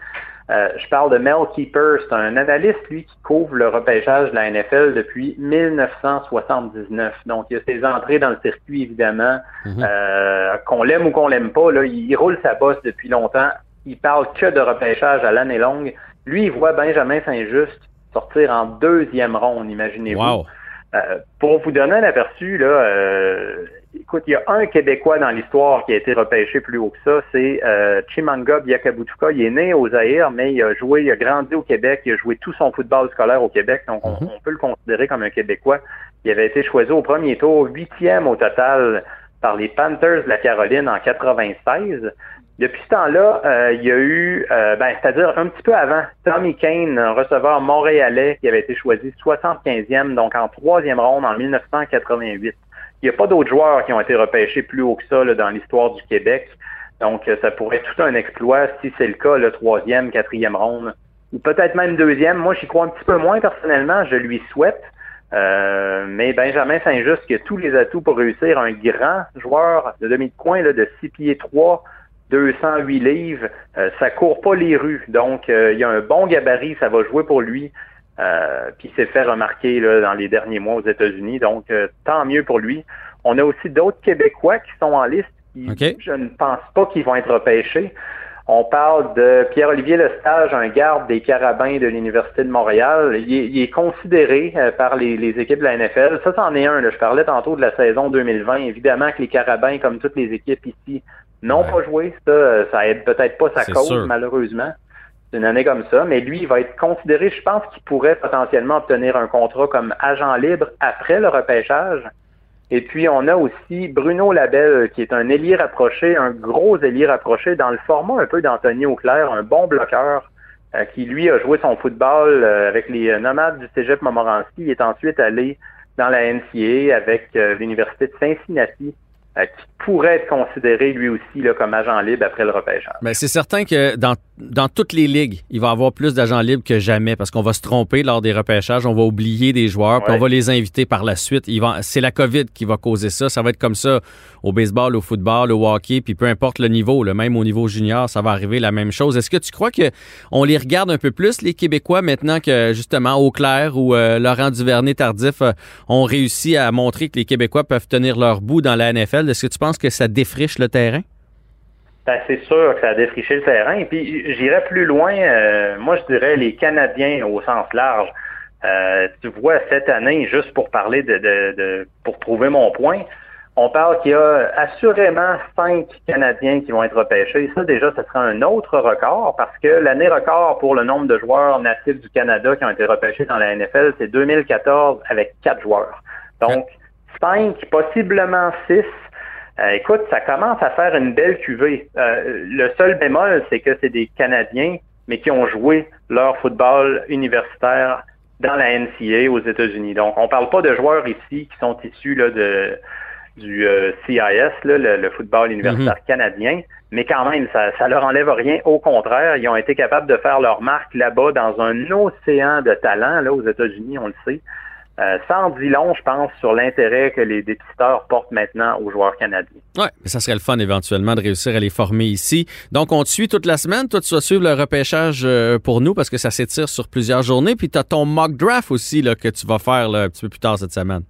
Euh, je parle de Mel Keeper, c'est un analyste, lui, qui couvre le repêchage de la NFL depuis 1979. Donc, il y a ses entrées dans le circuit, évidemment. Mhm. euh, qu'on l'aime ou qu'on l'aime pas, là, il roule sa bosse depuis longtemps. Il parle que de repêchage à l'année longue. Lui, il voit Benjamin Saint-Just sortir en deuxième ronde, imaginez-vous. Wow. Euh, pour vous donner un aperçu, là, euh, écoute, il y a un Québécois dans l'histoire qui a été repêché plus haut que ça, c'est euh, Chimanga Biakabutuka. Il est né aux Zaïre, mais il a joué, il a grandi au Québec, il a joué tout son football scolaire au Québec, donc on, mhm. peut le considérer comme un Québécois. Il avait été choisi au premier tour, huitième au total par les Panthers de la Caroline en 96. Depuis ce temps-là, euh, il y a eu, euh, ben, c'est-à-dire un petit peu avant, Tommy Kane, un receveur montréalais qui avait été choisi 75e, donc en troisième ronde en 1988. Il n'y a pas d'autres joueurs qui ont été repêchés plus haut que ça dans l'histoire du Québec. Donc, euh, ça pourrait être tout un exploit si c'est le cas, le troisième, quatrième ronde, ou peut-être même deuxième. Moi, j'y crois un petit peu moins personnellement, je lui souhaite. mais Benjamin Saint-Just qui a tous les atouts pour réussir, un grand joueur de demi de coin là, de 6 pieds 3, 208 livres, euh, ça court pas les rues. Donc, euh, il y a un bon gabarit, ça va jouer pour lui. Euh, puis s'est fait remarquer là, dans les derniers mois aux États-Unis. Donc, euh, tant mieux pour lui. On a aussi d'autres Québécois qui sont en liste. Qui, Je ne pense pas qu'ils vont être repêchés. On parle de Pierre-Olivier Lestage, un garde des Carabins de l'Université de Montréal. Il est, considéré par les, équipes de la NFL. Ça, c'en est un. Je parlais tantôt de la saison 2020. Évidemment que les Carabins, comme toutes les équipes ici, non pas joué, ça, ça aide peut-être pas sa cause, malheureusement. C'est une année comme ça, mais lui, il va être considéré, je pense qu'il pourrait potentiellement obtenir un contrat comme agent libre après le repêchage. Et puis, on a aussi Bruno Labelle, qui est un ailier rapproché, un gros ailier rapproché, dans le format un peu d'Anthony Auclair, un bon bloqueur, euh, qui, lui, a joué son football euh, avec les nomades du Cégep Montmorency. Il est ensuite allé dans la NCA avec euh, l'Université de Cincinnati euh, qui pourrait être considéré lui aussi là, comme agent libre après le repêchage. Mais c'est certain que dans dans toutes les ligues, il va y avoir plus d'agents libres que jamais parce qu'on va se tromper lors des repêchages, on va oublier des joueurs, puis on va les inviter par la suite. C'est la COVID qui va causer ça. Ça va être comme ça au baseball, au football, au hockey, puis peu importe le niveau, le même au niveau junior, ça va arriver la même chose. Est-ce que tu crois que on les regarde un peu plus, les Québécois, maintenant que justement Auclair ou euh, Laurent Duvernay-Tardif euh, ont réussi à montrer que les Québécois peuvent tenir leur bout dans la NFL? Est-ce que tu penses que ça défriche le terrain? Ben, c'est sûr que ça a défriché le terrain. Et puis, j'irais plus loin. euh, moi, je dirais les Canadiens au sens large. Euh, tu vois, cette année, juste pour parler de, de, de- pour prouver mon point, on parle qu'il y a assurément cinq Canadiens qui vont être repêchés. Ça, déjà, ce sera un autre record parce que l'année record pour le nombre de joueurs natifs du Canada qui ont été repêchés dans la NFL, c'est 2014 avec quatre joueurs. Donc, cinq, possiblement six. Euh, écoute, ça commence à faire une belle cuvée. Euh, le seul bémol, c'est que c'est des Canadiens, mais qui ont joué leur football universitaire dans la NCA aux États-Unis. Donc, on parle pas de joueurs ici qui sont issus là, de, du euh, CIS, là, le, le football universitaire canadien, mais quand même, ça, ça leur enlève rien. Au contraire, ils ont été capables de faire leur marque là-bas dans un océan de talent, là, aux États-Unis, on le sait. Euh, sans dit long, je pense, sur l'intérêt que les dépisteurs portent maintenant aux joueurs canadiens. Oui, mais ça serait le fun éventuellement de réussir à les former ici. Donc, on te suit toute la semaine. Toi, tu vas suivre le repêchage euh, pour nous parce que ça s'étire sur plusieurs journées. Puis, tu as ton mock draft aussi là, que tu vas faire là, un petit peu plus tard cette semaine.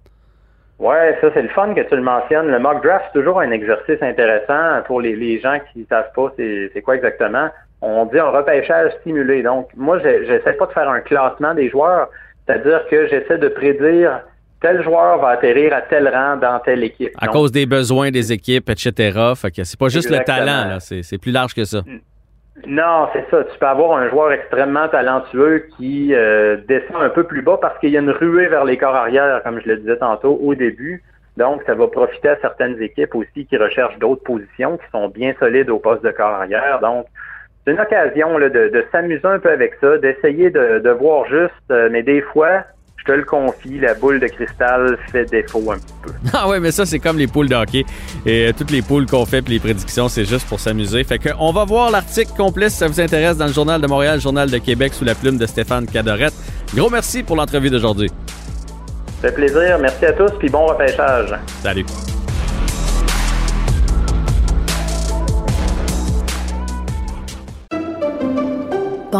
Ouais, ça c'est le fun que tu le mentionnes. Le mock draft, c'est toujours un exercice intéressant pour les, les gens qui ne savent pas c'est quoi exactement. On dit un repêchage simulé. Donc, moi, j'essaie pas de faire un classement des joueurs, c'est-à-dire que j'essaie de prédire tel joueur va atterrir à tel rang dans telle équipe. À Donc, cause des besoins des équipes, etc. Fait que c'est pas juste Exactement. le talent, c'est plus large que ça. Non, c'est ça. Tu peux avoir un joueur extrêmement talentueux qui euh, descend un peu plus bas parce qu'il y a une ruée vers les corps arrière, comme je le disais tantôt au début. Donc, ça va profiter à certaines équipes aussi qui recherchent d'autres positions, qui sont bien solides au poste de corps arrière. Donc, c'est une occasion là, de, de s'amuser un peu avec ça, d'essayer de, de voir juste, euh, mais des fois, je te le confie, la boule de cristal fait défaut un petit peu. Ah ouais, mais ça, c'est comme les poules de hockey. Et euh, toutes les poules qu'on fait puis les prédictions, c'est juste pour s'amuser. Fait que on va voir l'article complet si ça vous intéresse dans le Journal de Montréal, le Journal de Québec sous la plume de Stéphane Cadorette. Gros merci pour l'entrevue d'aujourd'hui. Ça fait plaisir. Merci à tous, puis bon repêchage. Salut.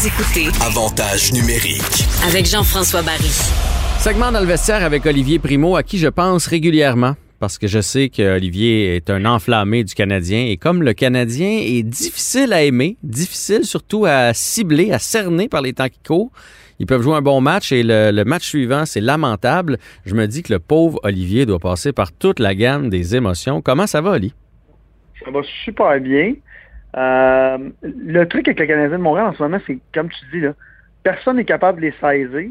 Vous écoutez Avantage numérique. avec Jean-François Barry. Segment dans le vestiaire avec Olivier Primo, à qui je pense régulièrement. Parce que je sais qu'Olivier est un enflammé du Canadien. Et comme le Canadien est difficile à aimer, difficile surtout à cibler, à cerner par les temps qui courent, ils peuvent jouer un bon match et le, le match suivant, c'est lamentable. Je me dis que le pauvre Olivier doit passer par toute la gamme des émotions. Comment ça va, Oli? Ça va super bien. Euh, le truc avec le Canadien de Montréal en ce moment, c'est comme tu dis, là, personne n'est capable de les saisir.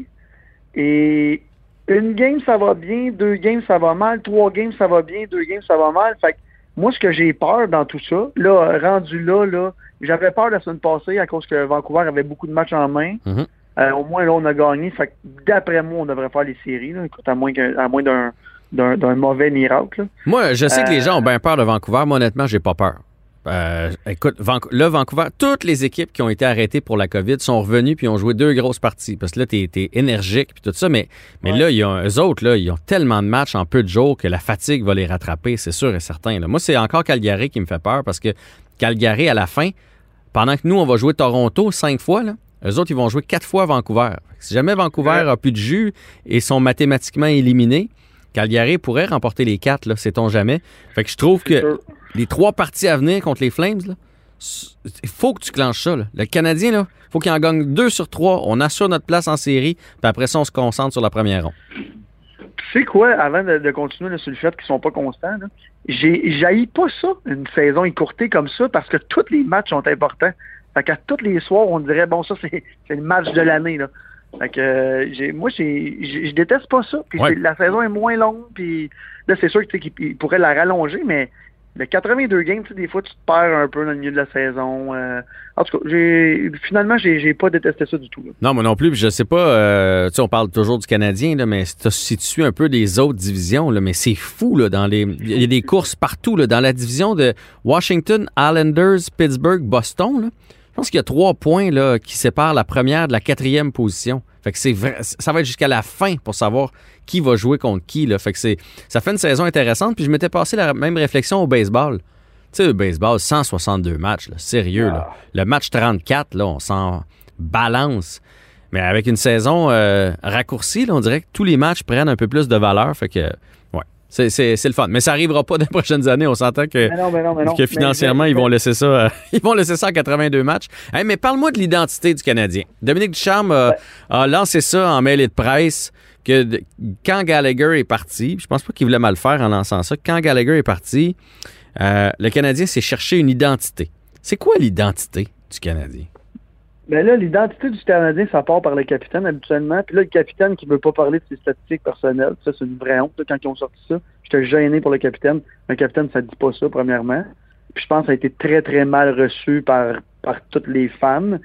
Et une game, ça va bien, deux games, ça va mal, trois games, ça va bien, deux games, ça va mal. Fait que moi, ce que j'ai peur dans tout ça, là, rendu là, là, j'avais peur la semaine passée à cause que Vancouver avait beaucoup de matchs en main. Mhm. Euh, au moins, là, on a gagné. Fait que d'après moi, on devrait faire les séries, là, écoute, à moins, qu'un- à moins d'un, mauvais miracle. là. Moi, je sais que les Euh, gens ont bien peur de Vancouver. Moi, honnêtement, j'ai pas peur. Euh, écoute, là, Vancouver, toutes les équipes qui ont été arrêtées pour la COVID sont revenues puis ont joué deux grosses parties. Parce que là, t'es es énergique puis tout ça. Mais, mais Ouais. là, il y a, eux autres, là, ils ont tellement de matchs en peu de jours que la fatigue va les rattraper, c'est sûr et certain. là. Moi, c'est encore Calgary qui me fait peur parce que Calgary, à la fin, pendant que nous, on va jouer Toronto cinq fois, là, eux autres, ils vont jouer quatre fois Vancouver. Si jamais Vancouver Ouais. a plus de jus et sont mathématiquement éliminés, Calgary pourrait remporter les quatre, là, sait-on jamais. Fait que je trouve que sûr. les trois parties à venir contre les Flames, là, faut que tu clenches ça. là. Le Canadien, il faut qu'il en gagne deux sur trois. On assure notre place en série, puis après ça, on se concentre sur la première ronde. tu sais quoi, avant de, de continuer là, sur le fait qu'ils sont pas constants, là, j'ai pas ça, une saison écourtée comme ça, parce que tous les matchs sont importants. Fait qu'à tous les soirs, on dirait bon ça c'est le match de l'année là. Fait que euh, moi je déteste pas ça. Puis Ouais. la saison est moins longue, puis là c'est sûr que, tu sais, qu'il il pourrait la rallonger, mais le 82 games, des fois tu te perds un peu dans le milieu de la saison. euh. en tout cas, j'ai finalement j'ai j'ai pas détesté ça du tout. là. Non, moi non plus. Je sais pas, euh, tu sais, on parle toujours du Canadien, là, mais si tu- si tu suis un peu des autres divisions, là, mais c'est fou, là, dans les. Il y a des courses partout, là, dans la division de Washington, Islanders, Pittsburgh, Boston, là. Je pense qu'il y a trois points là, qui séparent la première de la quatrième position. Fait que c'est vrai, ça va être jusqu'à la fin pour savoir qui va jouer contre qui. Là. Fait que c'est, ça fait une saison intéressante. Puis je m'étais passé la même réflexion au baseball. Tu sais, le baseball, 162 matchs, là, sérieux. Là. Le match 34, là, on s'en balance. Mais avec une saison euh, raccourcie, là, on dirait que tous les matchs prennent un peu plus de valeur. Fait que, c'est, c'est, c'est le fun. Mais ça arrivera pas dans les prochaines années. On s'entend que, Mais non, mais non, mais non. que Mais- financièrement, ils vont laisser ça, euh, ils vont laisser ça à 82 matchs. Hey, mais parle-moi de l'identité du Canadien. Dominique Ducharme a, a lancé ça en mêlée de presse que de- quand Gallagher est parti, je pense pas qu'il voulait mal faire en lançant ça. Quand Gallagher est parti, euh, le Canadien s'est cherché une identité. C'est quoi l'identité du Canadien? Ben là, l'identité du Canadien, ça part par le capitaine habituellement. Puis là, le capitaine qui veut pas parler de ses statistiques personnelles, ça, c'est une vraie honte là, quand ils ont sorti ça. J'étais gêné pour le capitaine. Le capitaine, ça dit pas ça, premièrement. Puis je pense que ça a été très, très mal reçu par, par toutes les fans.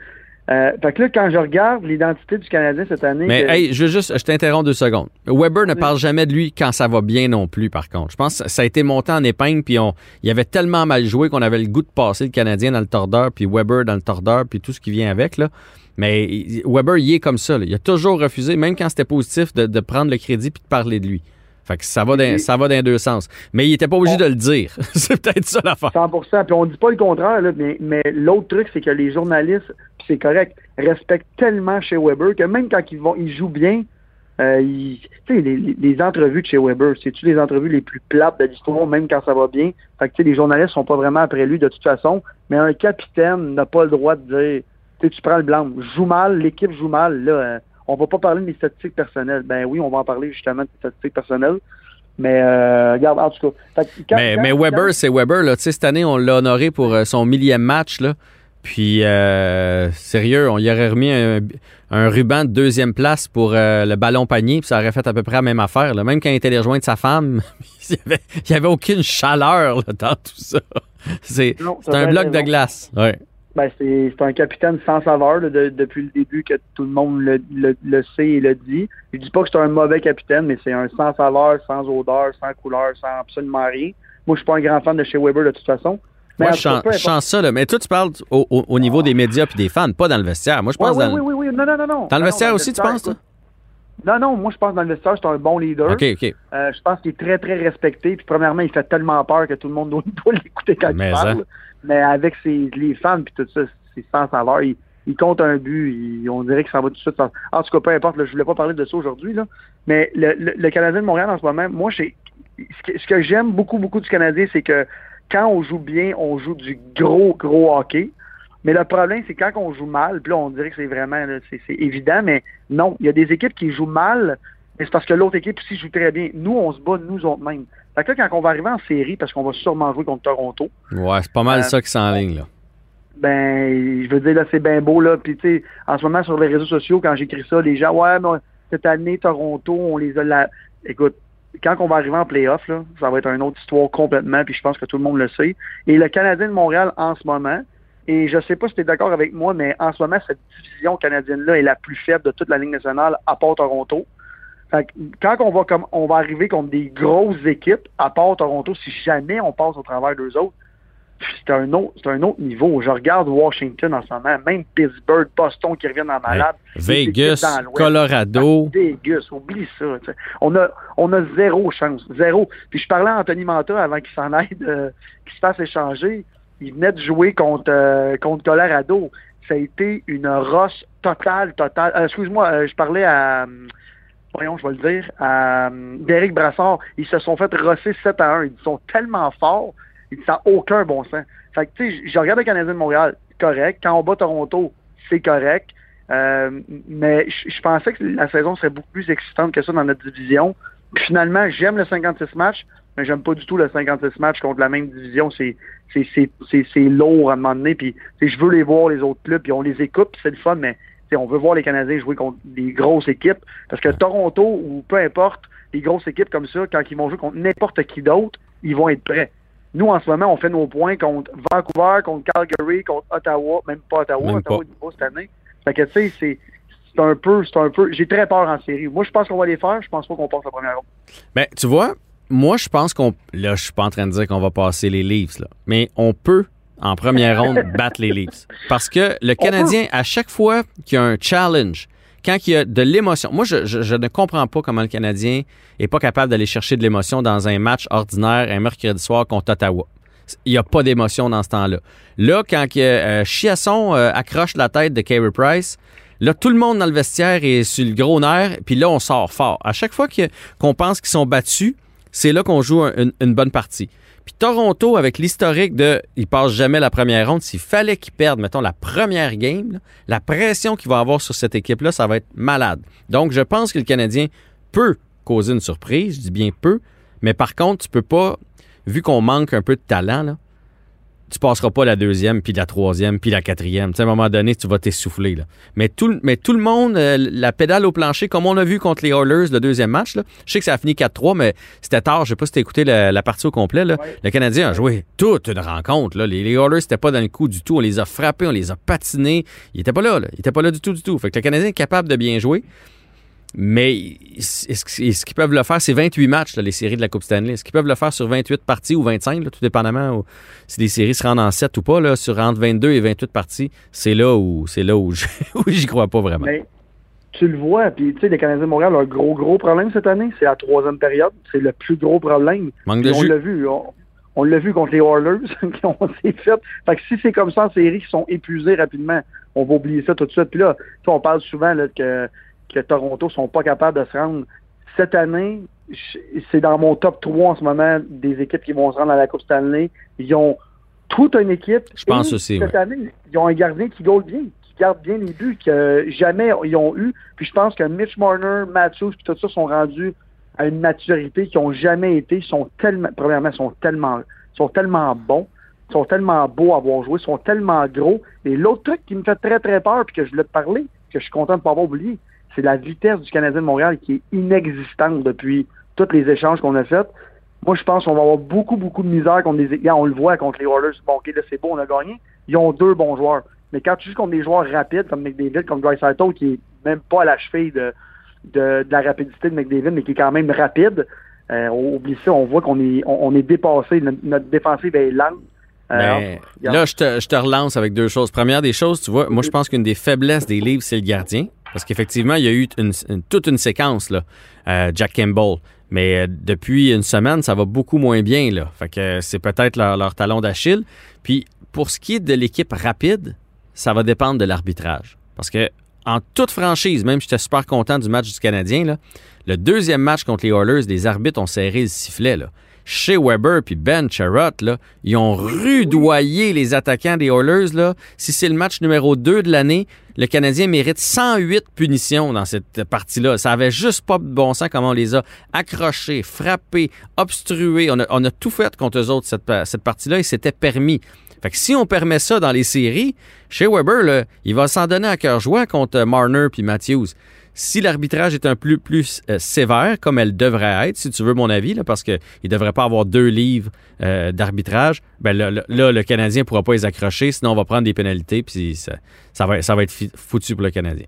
Euh, fait que là, quand je regarde l'identité du Canadien cette année... Mais que- hey, je veux juste, je t'interromps deux secondes. Weber ne parle jamais de lui quand ça va bien non plus, par contre. Je pense que ça a été monté en épingle, puis on, il avait tellement mal joué qu'on avait le goût de passer le Canadien dans le tordeur, puis Weber dans le tordeur, puis tout ce qui vient avec, là. Mais Weber, il est comme ça. là. Il a toujours refusé, même quand c'était positif, de, de prendre le crédit puis de parler de lui. Fait que ça va dans, ça va dans deux sens. Mais il était pas obligé de le dire. C'est peut-être ça l'affaire. 100% Puis on dit pas le contraire, là, mais, mais l'autre truc, c'est que les journalistes, puis c'est correct, respectent tellement chez Weber que même quand ils vont, ils jouent bien, euh, ils- tu sais, les, les- entrevues de chez Weber, c'est-tu les entrevues les plus plates de l'histoire, même quand ça va bien? Fait que, tu sais, les journalistes sont pas vraiment après lui de toute façon, mais un capitaine n'a pas le droit de dire, tu prends le blanc, joue mal, l'équipe joue mal, là, euh, on va pas parler de mes statistiques personnelles. Ben oui, on va en parler justement de statistiques personnelles. Mais euh, regarde, en tout cas. quand- Mais, quand- mais quand- Weber, c'est Weber. Là. Cette année, on l'a honoré pour euh, son millième match. Là. Puis, euh, sérieux, on y aurait remis un, un ruban de deuxième place pour euh, le ballon panier, puis ça aurait fait à peu près la même affaire. là. Même quand il était allé rejoindre sa femme, il n'y avait, il y avait aucune chaleur là, dans tout ça. C'est un bloc de glace. Ouais. Ben, c'est un capitaine sans saveur là, de- depuis le début que tout le monde le, le- le sait et le dit. Je dis pas que c'est un mauvais capitaine, mais c'est un sans saveur, sans odeur, sans couleur, sans absolument rien. Moi, je suis pas un grand fan de chez Weber de toute façon. Mais Moi, je sens, importe. ça. Là. Mais toi, tu parles au, au- au niveau des médias puis des fans, pas dans le vestiaire. Moi, je Ouais, pense oui, dans, oui, oui, oui, non, non, non, non. dans le vestiaire non, aussi, tu penses, toi? Non, non, moi, je pense que dans le vestiaire, c'est un bon leader. OK, OK. Euh, je pense qu'il est très, très respecté. Puis, premièrement, il fait tellement peur que tout le monde doit, l'écouter quand Mais il parle. hein. Mais avec ses, les fans puis tout ça, c'est sans saveur. Il, il compte un but. il- on dirait que ça va tout de suite. sans- En tout cas, peu importe. Là, je voulais pas parler de ça aujourd'hui. là. Mais le, le, le Canadien de Montréal, en ce moment, moi, ce que, ce que j'aime beaucoup, beaucoup du Canadien, c'est que quand on joue bien, on joue du gros, gros hockey. Mais le problème, c'est quand on joue mal, puis là, on dirait que c'est vraiment, c'est évident, mais non, il y a des équipes qui jouent mal, mais c'est parce que l'autre équipe aussi joue très bien. Nous, on se bat nous autres mêmes. Fait que là, quand on va arriver en série, parce qu'on va sûrement jouer contre Toronto, Ouais, c'est pas mal Euh, ça qui s'enligne, là. ben, je veux dire, là, c'est bien beau, là. Puis, tu sais, en ce moment, sur les réseaux sociaux, quand j'écris ça, les gens, ouais, mais cette année, Toronto, on les a là. Écoute, quand on va arriver en playoff, là, ça va être une autre histoire complètement, puis je pense que tout le monde le sait. Et le Canadien de Montréal, en ce moment, et je sais pas si tu es d'accord avec moi, mais en ce moment, cette division canadienne-là est la plus faible de toute la Ligue nationale, à part Toronto. Fait que quand on va comme on va arriver contre des grosses équipes, à part Toronto, si jamais on passe au travers d'eux autres, c'est un autre, un autre niveau. Je regarde Washington en ce moment, même Pittsburgh, Boston qui reviennent en malade. Vegas. Colorado. Vegas, oublie ça. On a, on a zéro chance, zéro. Puis je parlais à Anthony Manta avant qu'il s'en aille, euh, qu'il se fasse échanger. Il venait de jouer contre, euh, contre Colorado. Ça a été une roche totale, totale. Euh, excuse-moi, euh, je parlais à, euh, voyons, je vais le dire, à euh, Derek Brassard. Ils se sont fait rosser 7 à 1. Ils sont tellement forts. Ils n'a aucun bon sens. Fait que, tu sais, je regarde le Canadien de Montréal, correct. Quand on bat Toronto, c'est correct. Euh, mais je pensais que la saison serait beaucoup plus excitante que ça dans notre division. Puis finalement, j'aime le 56 matchs, mais j'aime pas du tout le 56 matchs contre la même division. C'est c'est c'est c'est c'est lourd à un moment donné. Puis je veux les voir les autres clubs, puis on les écoute, c'est le fun, mais on veut voir les Canadiens jouer contre des grosses équipes. Parce que Toronto ou peu importe, les grosses équipes comme ça, quand ils vont jouer contre n'importe qui d'autre, ils vont être prêts. Nous, en ce moment, on fait nos points contre Vancouver, contre Calgary, contre Ottawa, même pas Ottawa, Même Ottawa pas. est nouveau cette année. Fait que tu sais, c'est c'est un peu, c'est un peu. J'ai très peur en série. Moi, je pense qu'on va les faire. Je pense pas qu'on passe la première ronde. Ben, tu vois, moi, je pense qu'on. Là, je suis pas en train de dire qu'on va passer les Leafs, là. Mais on peut, en première ronde, battre les Leafs. Parce que le Canadien, à chaque fois qu'il y a un challenge, quand il y a de l'émotion. Moi, je, je- je ne comprends pas comment le Canadien est pas capable d'aller chercher de l'émotion dans un match ordinaire un mercredi soir contre Ottawa. Il n'y a pas d'émotion dans ce temps-là. Là, quand euh, Chiasson euh, accroche la tête de Carey Price, là, tout le monde dans le vestiaire est sur le gros nerf, puis là, on sort fort. À chaque fois qu'on pense qu'ils sont battus, c'est là qu'on joue un- une, bonne partie. Puis Toronto, avec l'historique de ils passent jamais la première ronde, s'il fallait qu'ils perdent, mettons, la première game, la pression qu'il va avoir sur cette équipe-là, ça va être malade. Donc, je pense que le Canadien peut causer une surprise, je dis bien peu, mais par contre, tu peux pas, vu qu'on manque un peu de talent, là, tu passeras pas la deuxième, puis la troisième, puis la quatrième. Tu sais, à un moment donné, tu vas t'essouffler. Là. Mais, tout, le- mais tout le monde, euh, la pédale au plancher, comme on a vu contre les Oilers le deuxième match, là, je sais que ça a fini 4-3, mais c'était tard. Je sais pas si tu écouté la, la partie au complet. Là. Le Canadien a joué toute une rencontre. Là. Les, les Oilers n'étaient pas dans le coup du tout. On les a frappés, on les a patinés. Ils étaient pas là. là. Ils étaient pas là du tout, du tout. Fait que le Canadien est capable de bien jouer. Mais est-ce est-ce qu'ils peuvent le faire? C'est 28 matchs, là, les séries de la Coupe Stanley. Est-ce qu'ils peuvent le faire sur 28 parties ou 25, là, tout dépendamment si les séries se rendent en 7 ou pas, là, sur entre 22 et 28 parties? C'est là où c'est là où j'y crois pas vraiment. Mais tu le vois, puis tu sais, les Canadiens de Montréal ont un gros, gros problème cette année. C'est la troisième période. C'est le plus gros problème. Manque de on l'a vu. On, on l'a vu contre les Oilers. qui ont- s'est fait. Fait que si c'est comme ça en série, qui sont épuisés rapidement, on va oublier ça tout de suite. Puis là, on parle souvent là, que, que Toronto sont pas capables de se rendre. Cette année, c'est dans mon top 3 en ce moment des équipes qui vont se rendre à la Coupe Stanley. Ils ont toute une équipe. Je pense Et aussi, Cette ouais. année, ils ont un gardien qui goal bien, qui garde bien les buts que jamais ils ont eu. Puis je pense que Mitch Marner, Matthews, puis tout ça sont rendus à une maturité qu'ils n'ont jamais été. Ils sont tellement, premièrement, ils sont tellement, ils sont tellement bons, ils sont tellement beaux à avoir joué, ils sont tellement gros. Et l'autre truc qui me fait très, très peur, puis que je voulais te parler, que je suis content de ne pas avoir oublié, c'est la vitesse du Canadien de Montréal qui est inexistante depuis tous les échanges qu'on a faits. Moi, je pense qu'on va avoir beaucoup, beaucoup de misère contre des équipes. On le voit contre les Oilers. Bon, OK, là, c'est beau, on a gagné. Ils ont deux bons joueurs. Mais quand tu joues contre des joueurs rapides, comme McDavid, comme Dreisaitl, qui est même pas à la cheville de, de, de la rapidité de McDavid, mais qui est quand même rapide, euh, oublie ça, on voit qu'on est, on, on est dépassé. Notre, notre défensive est lente. Euh, là, je te, je te relance avec deux choses. Première des choses, tu vois, moi, je pense qu'une des faiblesses des livres, c'est le gardien. Parce qu'effectivement, il y a eu toute une séquence, là, euh, Jack Campbell. Mais euh, depuis une semaine, ça va beaucoup moins bien. Là. Fait que euh, c'est peut-être leur, talon d'Achille. Puis pour ce qui est de l'équipe rapide, ça va dépendre de l'arbitrage. Parce que en toute franchise, même j'étais super content du match du Canadien, le deuxième match contre les Oilers, les arbitres ont serré le sifflet. Chez Weber puis Ben Charrot, là, ils ont rudoyé les attaquants des Oilers. Là. Si c'est le match numéro 2 de l'année, le Canadien mérite 108 punitions dans cette partie-là. Ça avait juste pas de bon sens comment on les a accrochés, frappés, obstrués. On a, on a tout fait contre eux autres, cette, cette partie-là, et c'était permis. Fait que si on permet ça dans les séries, chez Weber, là, il va s'en donner à cœur joie contre Marner puis Matthews. Si l'arbitrage est un peu plus euh, sévère, comme elle devrait être, si tu veux mon avis, là, parce qu'il ne devrait pas avoir deux livres euh, d'arbitrage, ben là, le Canadien ne pourra pas les accrocher, sinon on va prendre des pénalités, puis ça, ça, va, ça va être foutu pour le Canadien.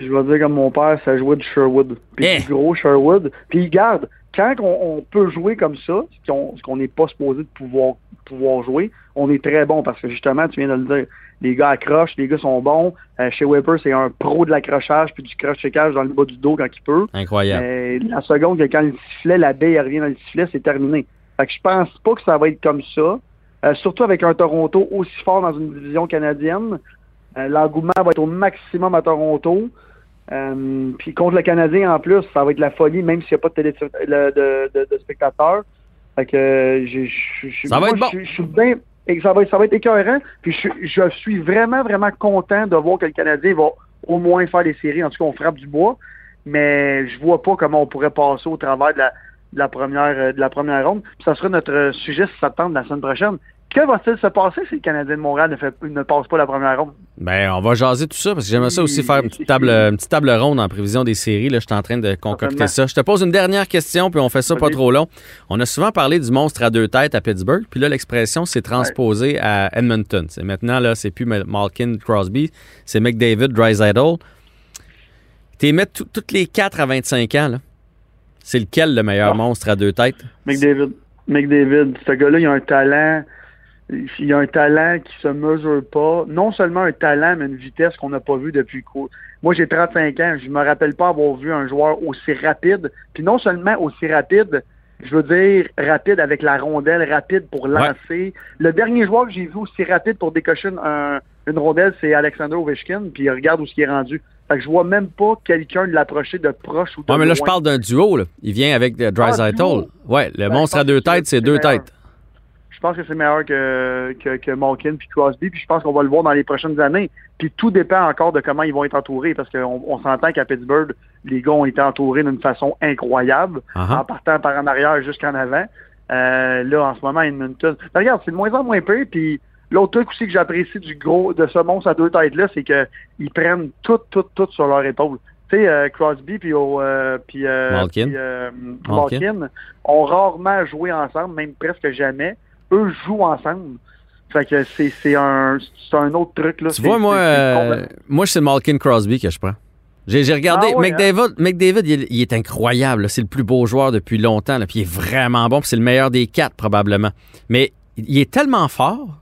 Je vais dire comme mon père, ça jouait du Sherwood. Puis Eh! du gros Sherwood. Puis garde, quand on, on peut jouer comme ça, ce qu'on n'est pas supposé de pouvoir, pouvoir jouer, on est très bon parce que justement, tu viens de le dire, les gars accrochent, les gars sont bons. Euh, chez Weber, c'est un pro de l'accrochage puis du crochet-cage dans le bas du dos quand il peut. Incroyable. La seconde que quand le sifflet, la baie elle revient dans le sifflet, c'est terminé. Fait que je pense pas que ça va être comme ça. Euh, surtout avec un Toronto aussi fort dans une division canadienne. Euh, L'engouement va être au maximum à Toronto. Euh, puis contre le Canadien en plus, ça va être la folie, même s'il n'y a pas de, télé de, de- de spectateurs. Fait que Ça va être bon. je suis bien- et ça va, être- ça va être écœurant. Puis je, suis vraiment, vraiment content de voir que le Canadien va au moins faire les séries. En tout cas, on frappe du bois. mais je vois pas comment on pourrait passer au travers de la, première euh, de la première ronde. Puis ça sera notre sujet si ça tente la semaine prochaine. Que va-t-il se passer si le Canadien de Montréal ne, fait, ne passe pas la première ronde? Ben, on va jaser tout ça parce que j'aimerais ça aussi faire une petite table, une petite table ronde en prévision des séries. Là, je suis en train de concocter ça. Je te pose une dernière question, puis on fait ça pas trop long. On a souvent parlé du monstre à deux têtes à Pittsburgh, puis là, l'expression s'est transposée à Edmonton. C'est maintenant, là, c'est plus Malkin Crosby, c'est McDavid, Dreisaitl. T'es mettre toutes les quatre à 25 ans, là. C'est lequel le meilleur monstre à deux têtes? McDavid. McDavid. Ce gars-là, il a un talent il a un talent qui se mesure pas. Non seulement un talent, mais une vitesse qu'on n'a pas vue depuis quoi. Moi, j'ai 35 ans. Je me rappelle pas avoir vu un joueur aussi rapide. Puis non seulement aussi rapide, je veux dire rapide avec la rondelle, rapide pour lancer. Le dernier joueur que j'ai vu aussi rapide pour décocher une, rondelle, c'est Alexander Ovechkin. Puis regarde où ce qui est rendu. Fait que je vois même pas quelqu'un de l'approcher de proche ou de Ouais, mais là, je parle d'un duo. Là. Il vient avec euh, Dreisaitl. Ah, ouais, le ben, monstre à deux têtes, c'est deux têtes je pense que c'est meilleur que, que, que Malkin puis Crosby, puis je pense qu'on va le voir dans les prochaines années. Puis tout dépend encore de comment ils vont être entourés, parce qu'on on, s'entend qu'à Pittsburgh, les gars ont été entourés d'une façon incroyable, uh-huh. en partant par en arrière jusqu'en avant. Euh, là, en ce moment, Edmonton. regarde, c'est de moins en moins peu, puis l'autre truc aussi que j'apprécie du gros de ce monstre à deux têtes-là, c'est qu'ils prennent tout, tout, tout sur leur épaule. Tu sais, euh, Crosby puis, euh, puis, Malkin. Malkin ont rarement joué ensemble, même presque jamais eux jouent ensemble. Fait que c'est un, un autre truc. Là. Tu vois, moi, euh, moi c'est Malkin Crosby que je prends. J'ai regardé. Ah McDavid, hein? McDavid il, est incroyable. C'est le plus beau joueur depuis longtemps. Là, puis il est vraiment bon. C'est le meilleur des quatre, probablement. Mais il est tellement fort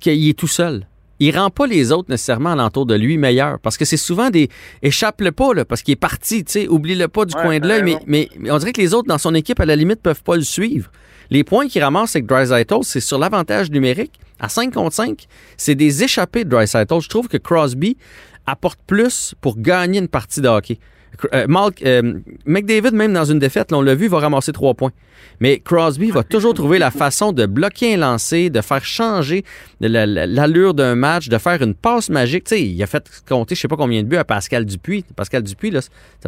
qu'il est tout seul. Il rend pas les autres nécessairement alentour de lui meilleurs. Parce que c'est souvent des. Échappe-le pas, là, parce qu'il est parti. Oublie-le pas du coin de l'œil. Mais, mais, on dirait que les autres dans son équipe, à la limite, peuvent pas le suivre. Les points qu'il ramasse avec Dreisaitl, c'est sur l'avantage numérique. À 5 contre 5, c'est des échappées de Dreisaitl. Je trouve que Crosby apporte plus pour gagner une partie de hockey. Euh, euh, McDavid, même dans une défaite, on l'a vu, va ramasser trois points. Mais Crosby va toujours trouver la façon de bloquer un lancer, de faire changer l'allure d'un match, de faire une passe magique. Tu sais, il a fait compter, je sais pas combien de buts à Pascal Dupuis. Pascal Dupuis, là,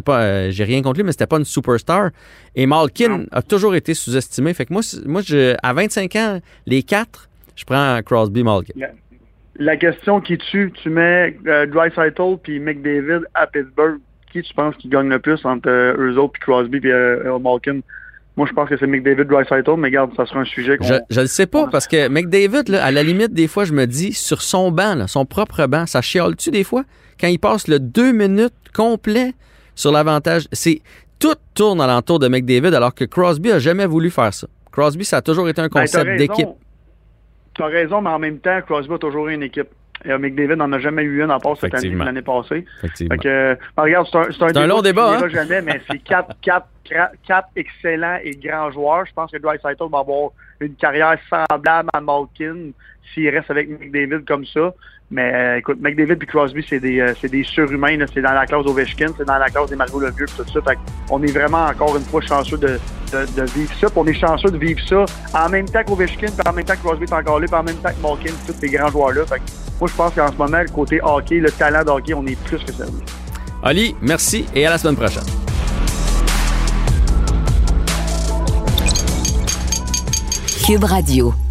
pas, euh, j'ai rien contre lui, mais c'était pas une superstar. Et Malkin a toujours été sous-estimé. Fait que moi, moi je, à 25 ans, les quatre, je prends Crosby, Malkin. La question qui tue, tu mets euh, Dreisaitl puis McDavid à Pittsburgh tu penses qui gagne le plus entre euh, eux autres, puis Crosby, puis euh, Malkin? Moi, je pense que c'est McDavid, Dreisaitl, mais regarde, ça sera un sujet qu'on... Je ne sais pas, parce que McDavid, là, à la limite, des fois, je me dis, sur son banc, son propre banc, ça chiale-tu des fois? Quand il passe le deux minutes complet sur l'avantage, c'est... Tout tourne alentour de McDavid, alors que Crosby a jamais voulu faire ça. Crosby, ça a toujours été un ben, concept d'équipe. Tu as raison, mais en même temps, Crosby a toujours eu une équipe. Et David n'en a jamais eu une à part cette année l'année passée. Fait que, euh, regarde, c'est un, un, un long débat. Hein? jamais, mais c'est quatre, quatre, quatre excellents et grands joueurs. Je pense que Dwight Saito va avoir une carrière semblable à Malkin s'il reste avec McDavid comme ça. Mais euh, écoute, McDavid et Crosby, c'est des, euh, des surhumains. C'est dans la classe Ovechkin, c'est dans la classe des Margot Lemieux et tout ça. Fait on est vraiment encore une fois chanceux de, de, de vivre ça. Puis on est chanceux de vivre ça en même temps qu'Ovechkin, puis en même temps que Crosby est encore là, puis en même temps que Malkin, tous ces grands joueurs-là. Fait moi, je pense qu'en ce moment, le côté hockey, le talent de hockey, on est plus que servi. Ali, merci et à la semaine prochaine. Cube Radio.